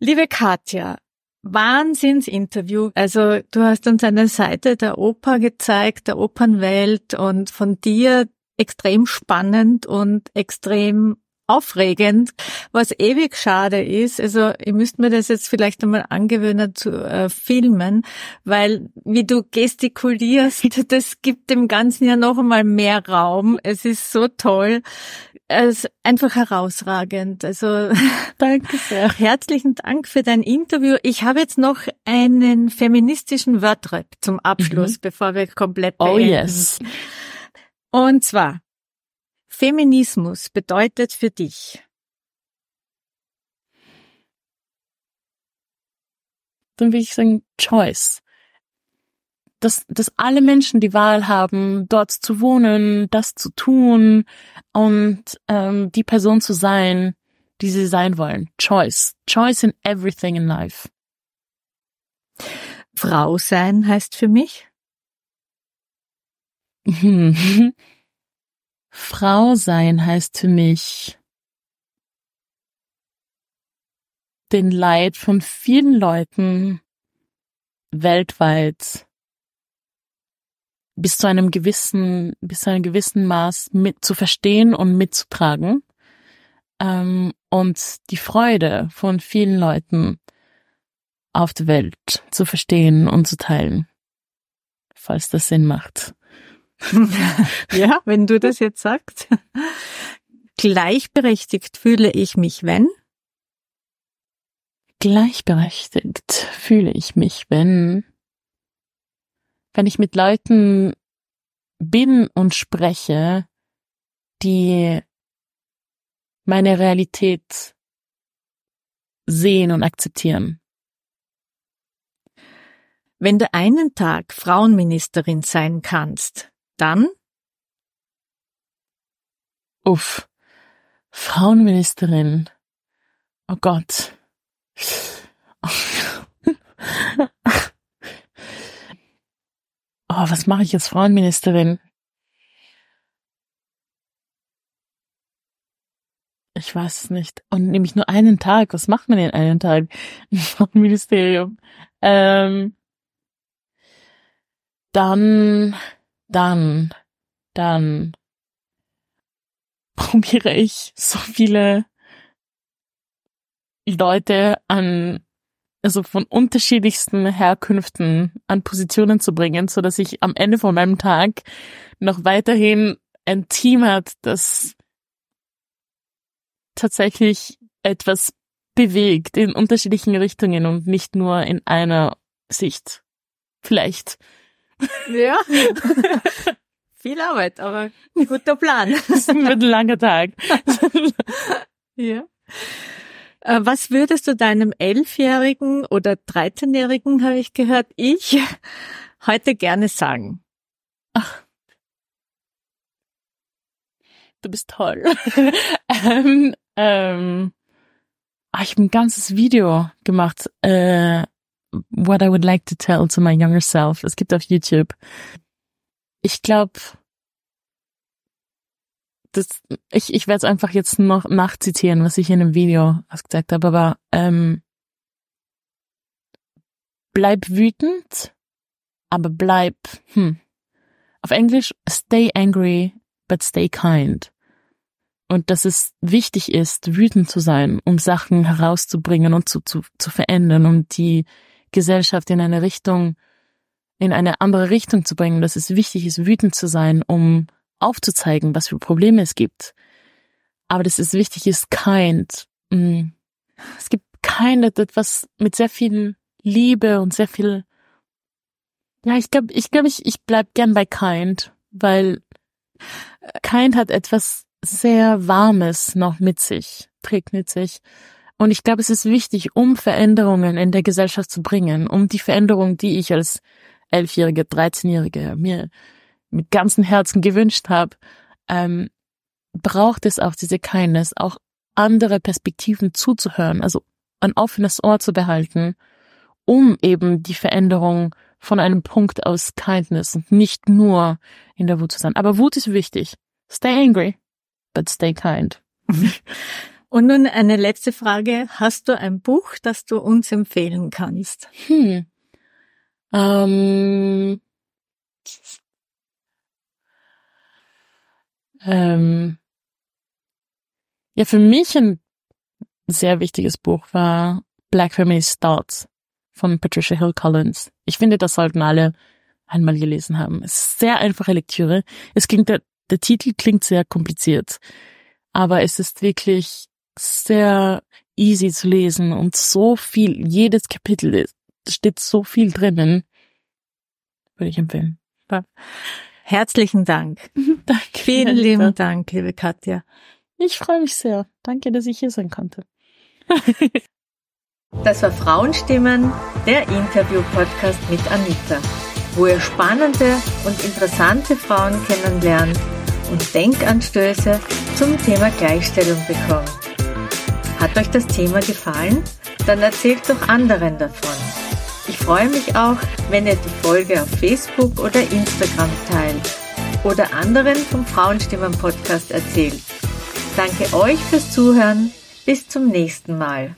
Liebe Katja, Wahnsinnsinterview. Also du hast uns eine Seite der Oper gezeigt, der Opernwelt und von dir extrem spannend und extrem aufregend, was ewig schade ist. Also ihr müsst mir das jetzt vielleicht einmal angewöhnen zu äh, filmen, weil wie du gestikulierst, das gibt dem Ganzen ja noch einmal mehr Raum. Es ist so toll. Es ist einfach herausragend. Also danke sehr. Herzlichen Dank für dein Interview. Ich habe jetzt noch einen feministischen Wordrap zum Abschluss, mhm. bevor wir komplett oh, beenden. Oh yes. Und zwar Feminismus bedeutet für dich? Dann würde ich sagen Choice. Dass, dass alle Menschen die Wahl haben, dort zu wohnen, das zu tun und ähm, die Person zu sein, die sie sein wollen. Choice. Choice in everything in life. Frau sein heißt für mich? Frau sein heißt für mich den Leid von vielen Leuten weltweit bis zu einem gewissen, bis zu einem gewissen Maß mit zu verstehen und mitzutragen ähm, und die Freude von vielen Leuten auf der Welt zu verstehen und zu teilen, falls das Sinn macht. Ja, wenn du das jetzt sagst. Gleichberechtigt fühle ich mich, wenn? Gleichberechtigt fühle ich mich, wenn, wenn ich mit Leuten bin und spreche, die meine Realität sehen und akzeptieren. Wenn du einen Tag Frauenministerin sein kannst, dann? Uff. Frauenministerin. Oh Gott. Oh, was mache ich jetzt Frauenministerin? Ich weiß es nicht. Und nämlich nur einen Tag. Was macht man in einem Tag im Frauenministerium? Ähm, dann dann, dann probiere ich so viele Leute an, also von unterschiedlichsten Herkünften an Positionen zu bringen, so dass ich am Ende von meinem Tag noch weiterhin ein Team hat, das tatsächlich etwas bewegt in unterschiedlichen Richtungen und nicht nur in einer Sicht. Vielleicht. Ja. Viel Arbeit, aber guter Plan. Das wird ein langer Tag. ja. Äh, was würdest du deinem elfjährigen oder dreizehnjährigen, habe ich gehört, ich heute gerne sagen? Ach. Du bist toll. ähm, ähm, ich habe ein ganzes Video gemacht, äh, what I would like to tell to my younger self. Es gibt auf YouTube. Ich glaube, das, ich, ich werde es einfach jetzt noch nachzitieren, was ich in dem Video gesagt habe, aber ähm, bleib wütend, aber bleib, hm, auf Englisch, stay angry, but stay kind. Und dass es wichtig ist, wütend zu sein, um Sachen herauszubringen und zu, zu, zu verändern, um die Gesellschaft in eine Richtung, in eine andere Richtung zu bringen, dass es wichtig ist, wütend zu sein, um aufzuzeigen, was für Probleme es gibt. Aber dass es wichtig ist, kind. Mm. Es gibt kind etwas mit sehr viel Liebe und sehr viel, ja, ich glaube, ich glaube, ich, ich bleib gern bei kind, weil kind hat etwas sehr Warmes noch mit sich, trägt mit sich. Und ich glaube, es ist wichtig, um Veränderungen in der Gesellschaft zu bringen, um die Veränderung, die ich als Elfjährige, Dreizehnjährige mir mit ganzem Herzen gewünscht habe, ähm, braucht es auch diese Kindness, auch andere Perspektiven zuzuhören, also ein offenes Ohr zu behalten, um eben die Veränderung von einem Punkt aus Kindness und nicht nur in der Wut zu sein. Aber Wut ist wichtig. Stay angry, but stay kind. Und nun eine letzte Frage. Hast du ein Buch, das du uns empfehlen kannst? Hm. Ähm, ähm, ja, für mich ein sehr wichtiges Buch war Black Feminist Thoughts von Patricia Hill Collins. Ich finde, das sollten alle einmal gelesen haben. Es ist sehr einfache Lektüre. Es klingt, der, der Titel klingt sehr kompliziert, aber es ist wirklich sehr easy zu lesen und so viel, jedes Kapitel ist, steht so viel drinnen. Würde ich empfehlen. Herzlichen Dank. Danke. Vielen lieben Dank, liebe Katja. Ich freue mich sehr. Danke, dass ich hier sein konnte. das war Frauenstimmen, der Interview-Podcast mit Anita, wo ihr spannende und interessante Frauen kennenlernt und Denkanstöße zum Thema Gleichstellung bekommt. Hat euch das Thema gefallen? Dann erzählt doch anderen davon. Ich freue mich auch, wenn ihr die Folge auf Facebook oder Instagram teilt oder anderen vom Frauenstimmen Podcast erzählt. Danke euch fürs Zuhören. Bis zum nächsten Mal.